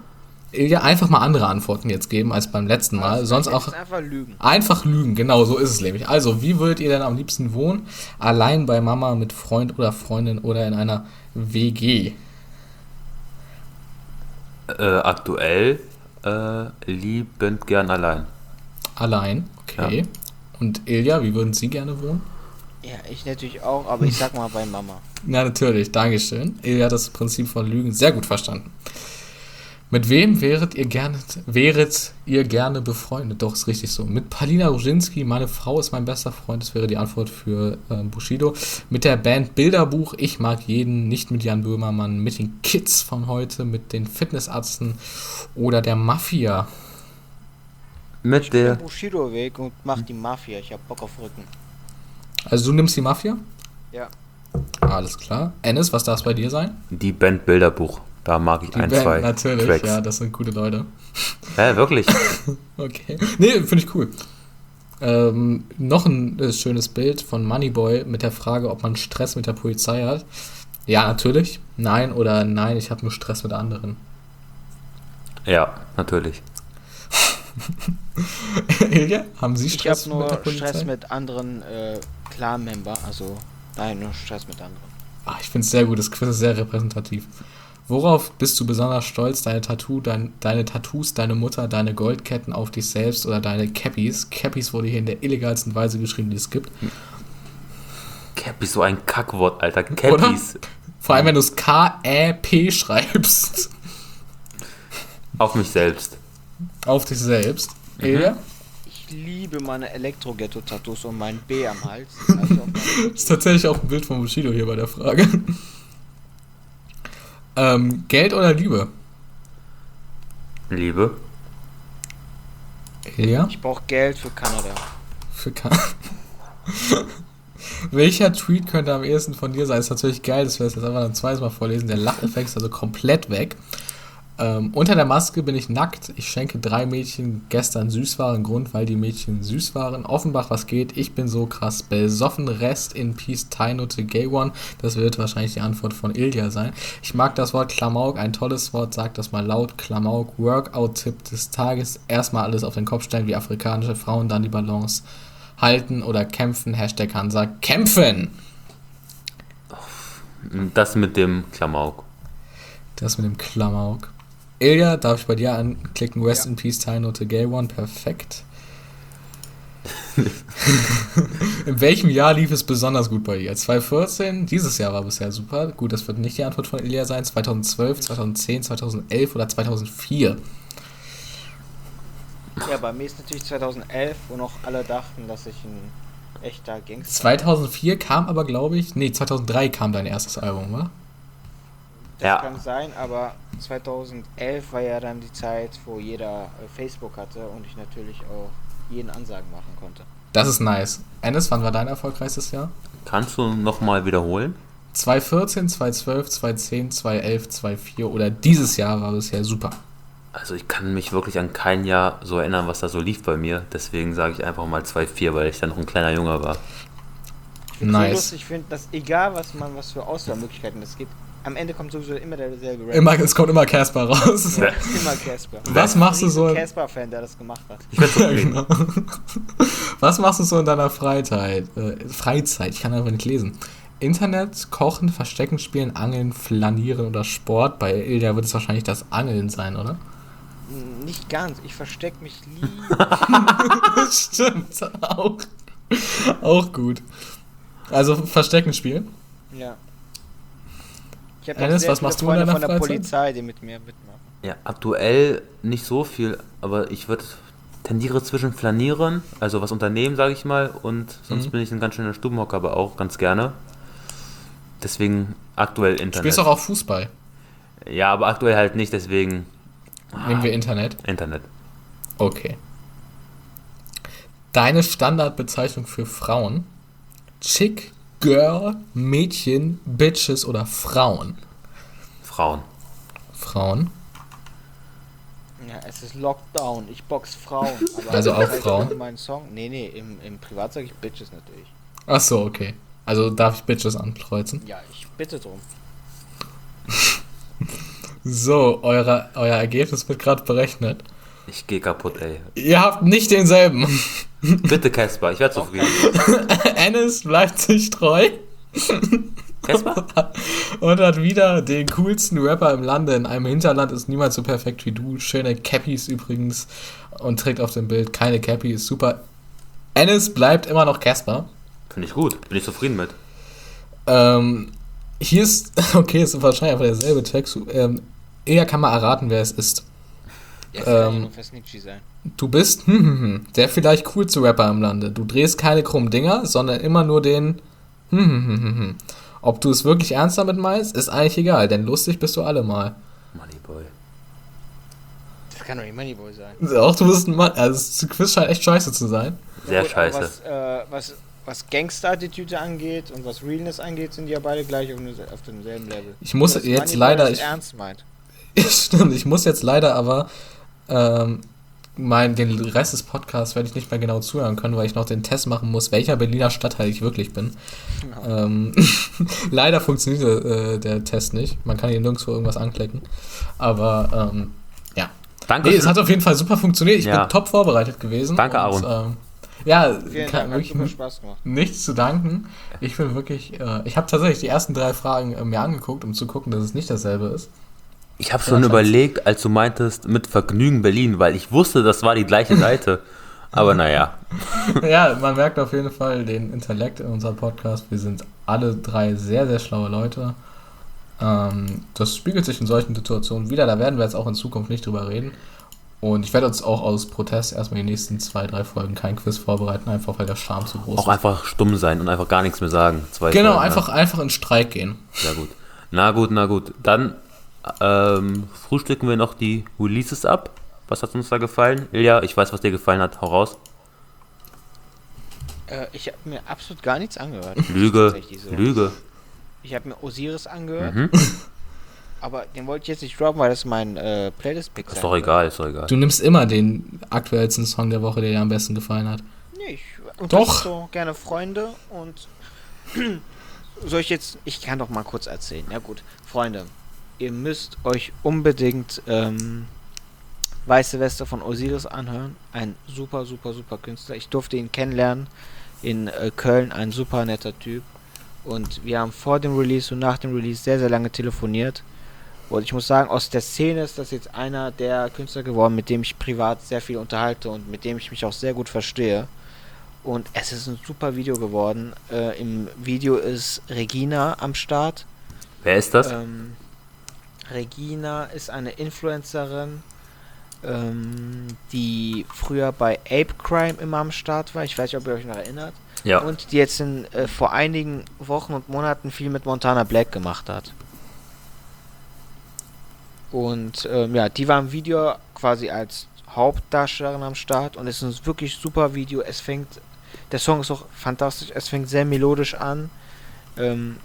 Ilja, einfach mal andere Antworten jetzt geben als beim letzten Mal. Also Sonst auch. Einfach lügen. Einfach lügen, genau, so ist es nämlich. Also, wie würdet ihr denn am liebsten wohnen? Allein bei Mama, mit Freund oder Freundin oder in einer WG? Äh, aktuell äh, liebend gern allein. Allein, okay. Ja. Und Ilja, wie würden Sie gerne wohnen? Ja, ich natürlich auch, aber ich sag mal bei Mama. Ja, natürlich, Dankeschön. Ilja hat das Prinzip von Lügen sehr gut verstanden. Mit wem wäret ihr gerne, wäret ihr gerne befreundet? Doch, ist richtig so. Mit Palina Roginski, meine Frau ist mein bester Freund, das wäre die Antwort für ähm, Bushido. Mit der Band Bilderbuch, ich mag jeden, nicht mit Jan Böhmermann, mit den Kids von heute, mit den Fitnessarzten oder der Mafia. Mit Ich der. Bushido weg und mach die Mafia. Ich hab Bock auf Rücken. Also du nimmst die Mafia? Ja. Alles klar. Ennis, was darf es bei dir sein? Die Band Bilderbuch. Da mag ich Die ein, Band, zwei natürlich, Tracks. ja, das sind gute Leute. Ja, wirklich. Okay. Nee, finde ich cool. Ähm, noch ein äh, schönes Bild von Moneyboy mit der Frage, ob man Stress mit der Polizei hat. Ja, natürlich. Nein oder nein, ich habe nur Stress mit anderen. ja, natürlich. Ilja, haben Sie Ich Stress hab nur mit der Polizei? Stress mit anderen äh, Clan-Member. Also, nein, nur Stress mit anderen. Ah, ich finde es sehr gut, das Quiz ist sehr repräsentativ. Worauf bist du besonders stolz? Deine Tattoo, dein, deine Tattoos, deine Mutter, deine Goldketten auf dich selbst oder deine Cappies? Cappies wurde hier in der illegalsten Weise geschrieben, die es gibt. Cappy ist so ein Kackwort, Alter. Cappies. Vor allem, wenn du es K-E-P schreibst. Auf mich selbst. Auf dich selbst. Mhm. Ich liebe meine Elektro-Ghetto-Tattoos und mein B am Hals. Also ist tatsächlich auch ein Bild von Bushido hier bei der Frage. Ähm, Geld oder Liebe? Liebe. Ilja? ich brauche Geld für Kanada. Für Ka Welcher Tweet könnte am ehesten von dir sein? Ist natürlich geil, dass wir das jetzt einfach ein zweites Mal vorlesen. Der Lacheffekt ist also komplett weg. Ähm, unter der Maske bin ich nackt. Ich schenke drei Mädchen gestern Süßwaren. Grund, weil die Mädchen süß waren. Offenbach, was geht? Ich bin so krass besoffen. Rest in Peace, Teilnote, Gay One. Das wird wahrscheinlich die Antwort von Ilja sein. Ich mag das Wort Klamauk. Ein tolles Wort. Sag das mal laut. Klamauk. Workout-Tipp des Tages. Erstmal alles auf den Kopf stellen wie afrikanische Frauen. Dann die Balance halten oder kämpfen. Hashtag Hansa. Kämpfen! Das mit dem Klamauk. Das mit dem Klamauk. Ilja, darf ich bei dir anklicken? Rest Ja. in Peace, Teilnote, Gay One. Perfekt. in welchem Jahr lief es besonders gut bei dir? 2014? Dieses Jahr war bisher super. Gut, das wird nicht die Antwort von Ilja sein. 2012, 2010, 2011 oder 2004? Ja, bei mir ist natürlich 2011, wo noch alle dachten, dass ich ein echter Gangster 2004 kam aber, glaube ich, nee, 2003 kam dein erstes Album, wa? Das Ja. kann sein, aber 2011 war ja dann die Zeit, wo jeder äh, Facebook hatte und ich natürlich auch jeden Ansagen machen konnte. Das ist nice. Ennis, wann war dein erfolgreichstes Jahr? Kannst du nochmal wiederholen? 2014, 2012, 2010, 2011, 2004 oder dieses Jahr war bisher super. Also ich kann mich wirklich an kein Jahr so erinnern, was da so lief bei mir. Deswegen sage ich einfach mal 2-4, weil ich dann noch ein kleiner Junge war. Ich finde Nice. so lustig, ich finde, dass egal was man, was für Auswahlmöglichkeiten es gibt, am Ende kommt sowieso immer derselbe Rap. Immer, es kommt immer Casper raus. Ja, immer Casper. Was machst du so? Ein Casper-Fan, der das gemacht hat. Ich werde Ja, genau. Was machst du so in deiner Freizeit? Äh, Freizeit, ich kann einfach nicht lesen. Internet, Kochen, Verstecken spielen, Angeln, Flanieren oder Sport. Bei Ilja wird es wahrscheinlich das Angeln sein, oder? Nicht ganz, ich verstecke mich lieber. Stimmt, auch. Auch gut. Also Verstecken spielen. ja. Ich habe sehr was machst du in Freunde deiner von der Freizeit? Polizei, die mit mir mitmachen. Ja, aktuell nicht so viel, aber ich würde tendiere zwischen Flanieren, also was unternehmen, sage ich mal, und sonst Mhm. bin ich ein ganz schöner Stubenhocker, aber auch ganz gerne. Deswegen aktuell Du Internet. spielst auch auf Fußball. Ja, aber aktuell halt nicht, deswegen Nehmen wir Internet. Internet. Okay. Deine Standardbezeichnung für Frauen? Chick, Girl, Mädchen, Bitches oder Frauen? Frauen. Frauen. Ja, es ist Lockdown, ich box Frauen. Aber Also auch Frauen? meinem Song? Nee, nee, im, im Privat sage ich Bitches natürlich. Ach so, okay. Also darf ich Bitches ankreuzen? Ja, ich bitte drum. So, eure, euer Ergebnis wird gerade berechnet. Ich gehe kaputt, ey. Ihr habt nicht denselben. Bitte, Casper, ich werde zufrieden. Ennis bleibt sich treu Casper? und hat wieder den coolsten Rapper im Lande. In einem Hinterland ist niemand so perfekt wie du. Schöne Cappies übrigens und trägt auf dem Bild keine Cappy, ist super. Ennis bleibt immer noch Casper. Finde ich gut, bin ich zufrieden mit. Ähm, hier ist, okay, ist wahrscheinlich einfach derselbe Text. Ähm, Eher kann man erraten, wer es ist. Ja, ähm, sein. Du bist hm, hm, hm, der vielleicht coolste Rapper im Lande. Du drehst keine krummen Dinger, sondern immer nur den hm, hm, hm, hm, hm. Ob du es wirklich ernst damit meinst, ist eigentlich egal, denn lustig bist du allemal. Moneyboy. Das kann doch nicht Moneyboy sein. Doch, du bist ein Mann. Also, das Quiz scheint echt scheiße zu sein. Sehr ja, gut, scheiße. Was, äh, was, was Gangster-Attitüde angeht und was Realness angeht, sind die ja beide gleich auf, auf demselben Level. Ich muss jetzt leider. Ich, ernst meint. Stimmt, ich muss jetzt leider aber ähm, mein, den Rest des Podcasts werde ich nicht mehr genau zuhören können, weil ich noch den Test machen muss, welcher Berliner Stadtteil ich wirklich bin. Genau. Ähm, leider funktioniert äh, der Test nicht. Man kann hier nirgendwo irgendwas anklicken. Aber ähm, ja. Danke. Nee, es hat auf jeden Fall super funktioniert. Ich ja. bin top vorbereitet gewesen. Danke, Aaron. Ähm, ja, kann, Dank, wirklich Spaß gemacht. nichts zu danken. Ich bin wirklich, äh, ich habe tatsächlich die ersten drei Fragen äh, mir angeguckt, um zu gucken, dass es nicht dasselbe ist. Ich habe schon überlegt, als du meintest, mit Vergnügen Berlin, weil ich wusste, das war die gleiche Seite. Aber naja. ja, man merkt auf jeden Fall den Intellekt in unserem Podcast. Wir sind alle drei sehr, sehr schlaue Leute. Ähm, das spiegelt sich in solchen Situationen wieder. Da werden wir jetzt auch in Zukunft nicht drüber reden. Und ich werde uns auch aus Protest erstmal die nächsten zwei, drei Folgen kein Quiz vorbereiten, einfach weil der Charme zu groß auch ist. Auch einfach stumm sein und einfach gar nichts mehr sagen. Zwei genau, Folgen, einfach, ja. einfach in Streik gehen. Ja, gut. Na gut, na gut. Dann ähm, frühstücken wir noch die Releases ab. Was hat uns da gefallen? Ilja, ich weiß, was dir gefallen hat. Hau raus. Äh, ich habe mir absolut gar nichts angehört. Lüge. Lüge. Ich habe mir Osiris angehört. Mhm. Aber den wollte ich jetzt nicht droppen, weil das mein äh, Playlist-Pick ist. Ist doch egal, ist doch egal. Du nimmst immer den aktuellsten Song der Woche, der dir am besten gefallen hat. Nee, ich doch. so gerne Freunde und soll ich jetzt, ich kann doch mal kurz erzählen. Ja gut, Freunde, ihr müsst euch unbedingt ähm, Weiße Weste von Osiris anhören. Ein super, super, super Künstler. Ich durfte ihn kennenlernen in äh, Köln. Ein super netter Typ. Und wir haben vor dem Release und nach dem Release sehr, sehr lange telefoniert. Und ich muss sagen, aus der Szene ist das jetzt einer der Künstler geworden, mit dem ich privat sehr viel unterhalte und mit dem ich mich auch sehr gut verstehe. Und es ist ein super Video geworden. Äh, Im Video ist Regina am Start. Wer ist das? Ähm, Regina ist eine Influencerin, ähm, die früher bei Ape Crime immer am Start war. Ich weiß nicht, ob ihr euch noch erinnert. Ja. Und die jetzt in, äh, vor einigen Wochen und Monaten viel mit Montana Black gemacht hat. Und ähm, ja, die war im Video quasi als Hauptdarstellerin am Start und es ist ein wirklich super Video. Es fängt, der Song ist auch fantastisch, es fängt sehr melodisch an. Ähm,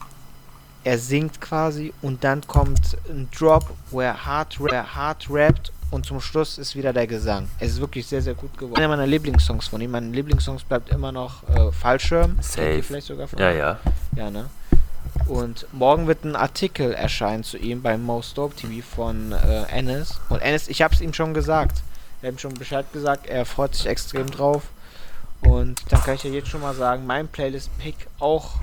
er singt quasi und dann kommt ein Drop, wo er hart, er hard rappt und zum Schluss ist wieder der Gesang. Es ist wirklich sehr, sehr gut geworden. Einer meiner Lieblingssongs von ihm. Meine Lieblingssongs bleibt immer noch äh, Fallschirm. Safe. Vielleicht sogar von ja, ja. Ja, ne? Und morgen wird ein Artikel erscheinen zu ihm beim Most Dope TV von äh, Ennis. Und Ennis, ich hab's ihm schon gesagt. Hat ihm schon Bescheid gesagt. Er freut sich extrem drauf. Und dann kann ich ja jetzt schon mal sagen, mein Playlist-Pick auch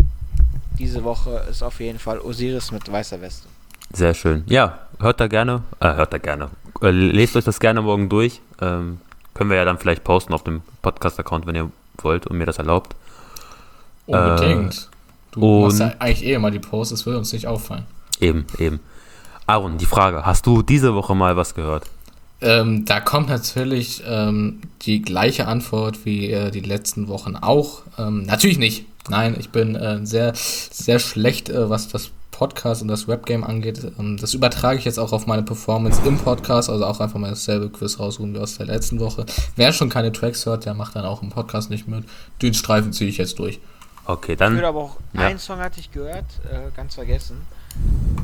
diese Woche ist auf jeden Fall Osiris mit weißer Weste. Sehr schön. Ja, hört da gerne, äh, hört da gerne. Äh, lest euch das gerne morgen durch. Ähm, können wir ja dann vielleicht posten auf dem Podcast-Account, wenn ihr wollt und mir das erlaubt. Unbedingt. Äh, du machst ja eigentlich eh immer die Posts, es würde uns nicht auffallen. Eben, eben. Aaron, die Frage, hast du diese Woche mal was gehört? Ähm, da kommt natürlich ähm, die gleiche Antwort wie äh, die letzten Wochen auch. Ähm, natürlich nicht. Nein, ich bin äh, sehr, sehr schlecht, äh, was das Podcast und das Webgame angeht. Ähm, das übertrage ich jetzt auch auf meine Performance im Podcast, also auch einfach mal dasselbe Quiz raussuchen wie aus der letzten Woche. Wer schon keine Tracks hört, der macht dann auch im Podcast nicht mit. Den Streifen ziehe ich jetzt durch. Okay, dann. Ich würde aber auch, ja. einen Song hatte ich gehört, äh, ganz vergessen.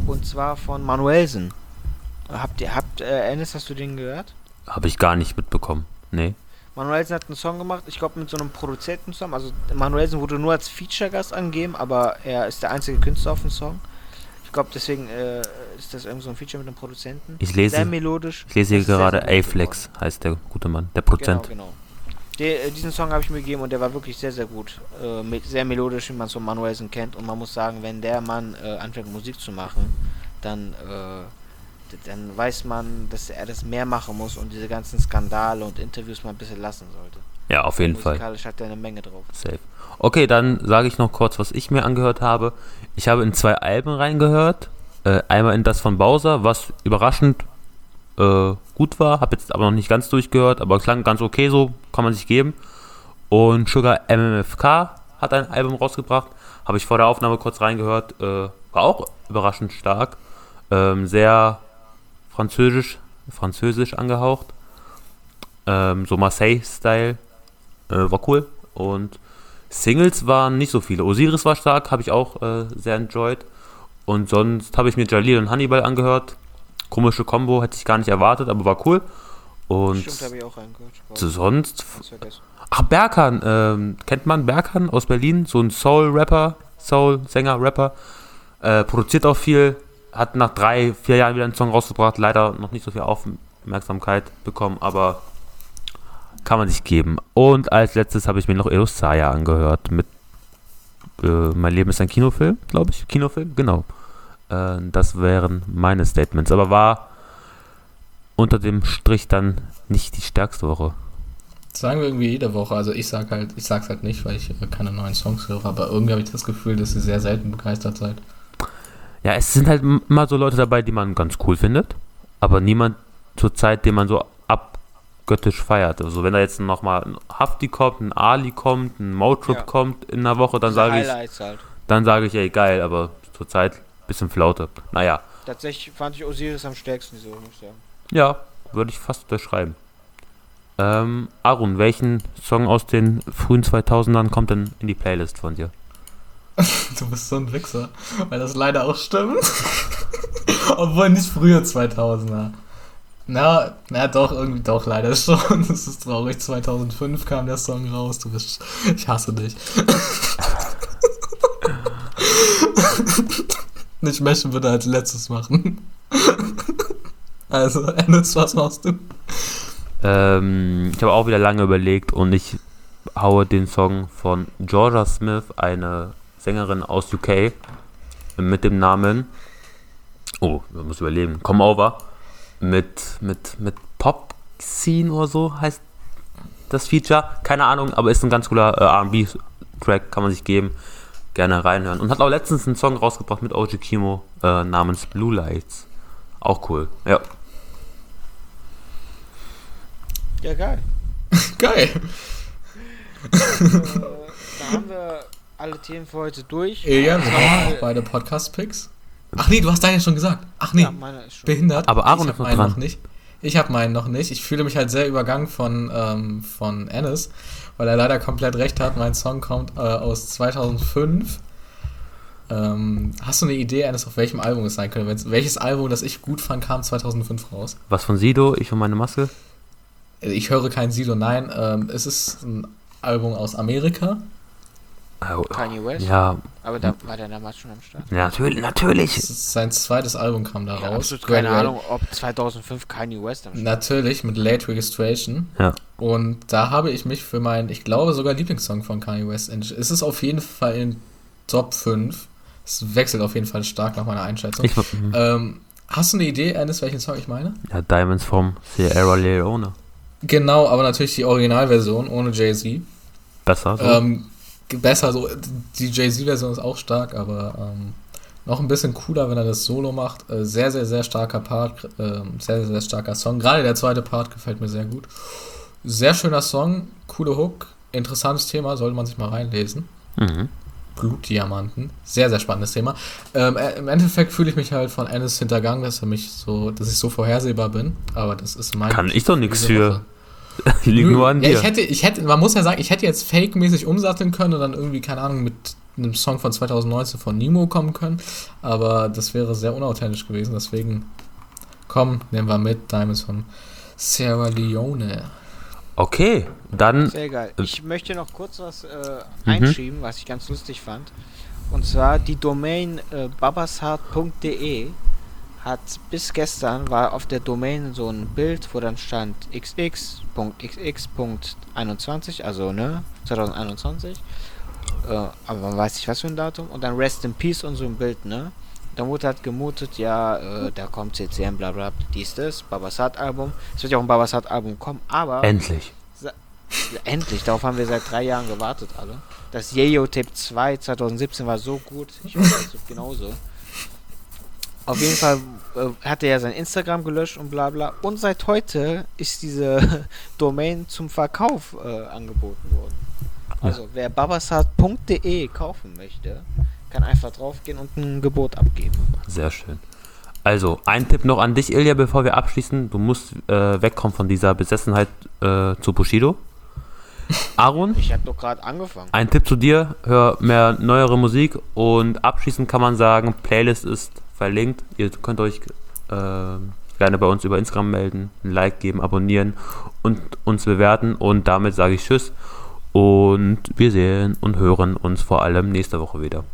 Und zwar von Manuelsen. Habt ihr, habt, äh, Ennis, hast du den gehört? Habe ich gar nicht mitbekommen. Nee. Manuelsen hat einen Song gemacht, ich glaube mit so einem Produzenten zusammen. Also Manuelsen wurde nur als Feature-Gast angegeben, aber er ist der einzige Künstler auf dem Song. Ich glaube, deswegen äh, ist das irgendwie so ein Feature mit einem Produzenten. Ich lese, sehr melodisch. Ich lese hier gerade A-Flex, heißt der gute Mann, der Prozent. Genau, genau. Der, äh, diesen Song habe ich mir gegeben und der war wirklich sehr, sehr gut. Äh, mit, sehr melodisch, wie man so Manuelsen kennt. Und man muss sagen, wenn der Mann äh, anfängt Musik zu machen, dann äh, dann weiß man, dass er das mehr machen muss und diese ganzen Skandale und Interviews mal ein bisschen lassen sollte. Ja, auf jeden Fall. Musikalisch hat er eine Menge drauf. Safe. Okay, dann sage ich noch kurz, was ich mir angehört habe. Ich habe in zwei Alben reingehört. Äh, einmal in das von Bowser, was überraschend äh, gut war, habe jetzt aber noch nicht ganz durchgehört, aber klang ganz okay so, kann man sich geben. Und Sugar MMFK hat ein Album rausgebracht, habe ich vor der Aufnahme kurz reingehört, äh, war auch überraschend stark, ähm, sehr französisch, französisch angehaucht, ähm, so Marseille-Style, äh, war cool und Singles waren nicht so viele. Osiris war stark, habe ich auch äh, sehr enjoyed. Und sonst habe ich mir Jalil und Hannibal angehört. Komische Combo, hätte ich gar nicht erwartet, aber war cool. Und Stimmt, habe ich auch. Sonst. Ach, Berkan, ähm, kennt man Berkan aus Berlin? So ein Soul-Rapper, Soul-Sänger, Rapper. Äh, produziert auch viel, hat nach drei, vier Jahren wieder einen Song rausgebracht. Leider noch nicht so viel Aufmerksamkeit bekommen, aber kann man sich geben. Und als letztes habe ich mir noch Elosaya angehört mit äh, Mein Leben ist ein Kinofilm, glaube ich. Kinofilm, genau. Äh, das wären meine Statements. Aber war unter dem Strich dann nicht die stärkste Woche. Das sagen wir irgendwie jede Woche. Also ich sag halt, ich sag's halt nicht, weil ich keine neuen Songs höre, aber irgendwie habe ich das Gefühl, dass ihr sehr selten begeistert seid. Ja, es sind halt immer so Leute dabei, die man ganz cool findet, aber niemand zur Zeit, den man so abgöttisch feiert. Also wenn da jetzt nochmal ein Hafti kommt, ein Ali kommt, ein Motrip ja. kommt in einer Woche, dann sage ich, halt. dann sage ich, ey geil, aber zur Zeit bisschen Flaute. Naja. Tatsächlich fand ich Osiris am stärksten, so muss ich sagen. Ja, würde ich fast unterschreiben. Ähm, Arun, welchen Song aus den frühen 2000ern kommt denn in die Playlist von dir? du bist so ein Wichser, weil das leider auch stimmt. Obwohl nicht früher 2000er. Na, na doch, irgendwie doch, leider schon. Das ist traurig. 2005 kam der Song raus. Du bist. Ich hasse dich. ich möchte würde als letztes machen. also, Ennis, was machst du? Ähm, ich habe auch wieder lange überlegt und ich haue den Song von Georgia Smith, eine Sängerin aus UK, mit dem Namen, oh, man muss überlegen, Come Over, mit, mit, mit Pop Scene oder so heißt das Feature. Keine Ahnung, aber ist ein ganz cooler äh, RB-Track, kann man sich geben. Gerne reinhören. Und hat auch letztens einen Song rausgebracht mit OG Kimo äh, namens Blue Lights. Auch cool, ja. Ja, geil. geil. äh, da haben wir alle Themen für heute durch. Ja, wir haben auch beide Podcast-Picks. Ach nee, du hast deinen schon gesagt. Ach nee, ja, behindert. Aber Aaron ist noch dran. Noch nicht. Ich habe meinen noch nicht. Ich fühle mich halt sehr übergangen von, ähm, von Ennis, weil er leider komplett recht hat. Mein Song kommt äh, aus 2005. Ähm, hast du eine Idee, Ennis, auf welchem Album es sein könnte? Welches Album, das ich gut fand, kam 2005 raus? Was von Sido? Ich und meine Maske? Ich höre kein Sido, nein. Ähm, es ist ein Album aus Amerika. Oh, Kanye West? Ja. Aber da war der damals schon am Start. Ja, natürlich. natürlich. sein zweites Album kam da ja, raus. keine Ahnung, ob 2005 Kanye West am Start Natürlich, mit Late Registration. Ja. Und da habe ich mich für meinen, ich glaube sogar Lieblingssong von Kanye West entschieden. Es ist auf jeden Fall in Top 5. Es wechselt auf jeden Fall stark nach meiner Einschätzung. Ich, mhm. ähm, hast du eine Idee, Ernest, welchen Song ich meine? Ja, Diamonds vom Sierra Leone. Genau, aber natürlich die Originalversion ohne Jay-Z. Besser so. Ähm, besser so. Die Jay-Z-Version ist auch stark, aber ähm, noch ein bisschen cooler, wenn er das Solo macht. Äh, sehr, sehr, sehr starker Part. Äh, sehr, sehr starker Song. Gerade der zweite Part gefällt mir sehr gut. Sehr schöner Song, coole Hook, interessantes Thema, sollte man sich mal reinlesen. Mhm. Blutdiamanten. Sehr, sehr spannendes Thema. Ähm, äh, Im Endeffekt fühle ich mich halt von Ennis hintergangen, dass er mich so, dass ich so vorhersehbar bin. Aber das ist mein. Kann ich doch nichts für. Liegt nur an dir. Ja, ich hätte, ich hätte, man muss ja sagen, ich hätte jetzt fake-mäßig umsatteln können und dann irgendwie, keine Ahnung, mit einem Song von 2019 von Nemo kommen können. Aber das wäre sehr unauthentisch gewesen. Deswegen, komm, nehmen wir mit Diamonds von Sierra Leone. Okay, dann. Sehr geil. Ich möchte noch kurz was äh, mhm. einschieben, was ich ganz lustig fand. Und zwar die Domain äh, babasart.de hat bis gestern war auf der Domain so ein Bild, wo dann stand xx.xx.21, also ne, 2021. Äh, aber man weiß nicht was für ein Datum. Und dann Rest in Peace und so ein Bild, ne? Dann wurde halt gemutet, ja, äh, da kommt CCM, bla bla, dies, das, Babasat-Album. Es wird ja auch ein Babasat-Album kommen, aber. Endlich. Endlich, darauf haben wir seit drei Jahren gewartet, alle. Das Yeo Tape 2 2017 war so gut, ich hoffe, das wird genauso. Auf jeden Fall äh, hat er ja sein Instagram gelöscht und bla bla. Und seit heute ist diese Domain zum Verkauf äh, angeboten worden. Also wer babasat.de kaufen möchte, kann einfach draufgehen und ein Gebot abgeben. Sehr schön. Also, ein Tipp noch an dich, Ilja, bevor wir abschließen. Du musst äh, wegkommen von dieser Besessenheit äh, zu Bushido. Aaron? Ich habe doch gerade angefangen. Ein Tipp zu dir, hör mehr neuere Musik und abschließend kann man sagen, Playlist ist verlinkt. Ihr könnt euch äh, gerne bei uns über Instagram melden, ein Like geben, abonnieren und uns bewerten. Und damit sage ich Tschüss und wir sehen und hören uns vor allem nächste Woche wieder.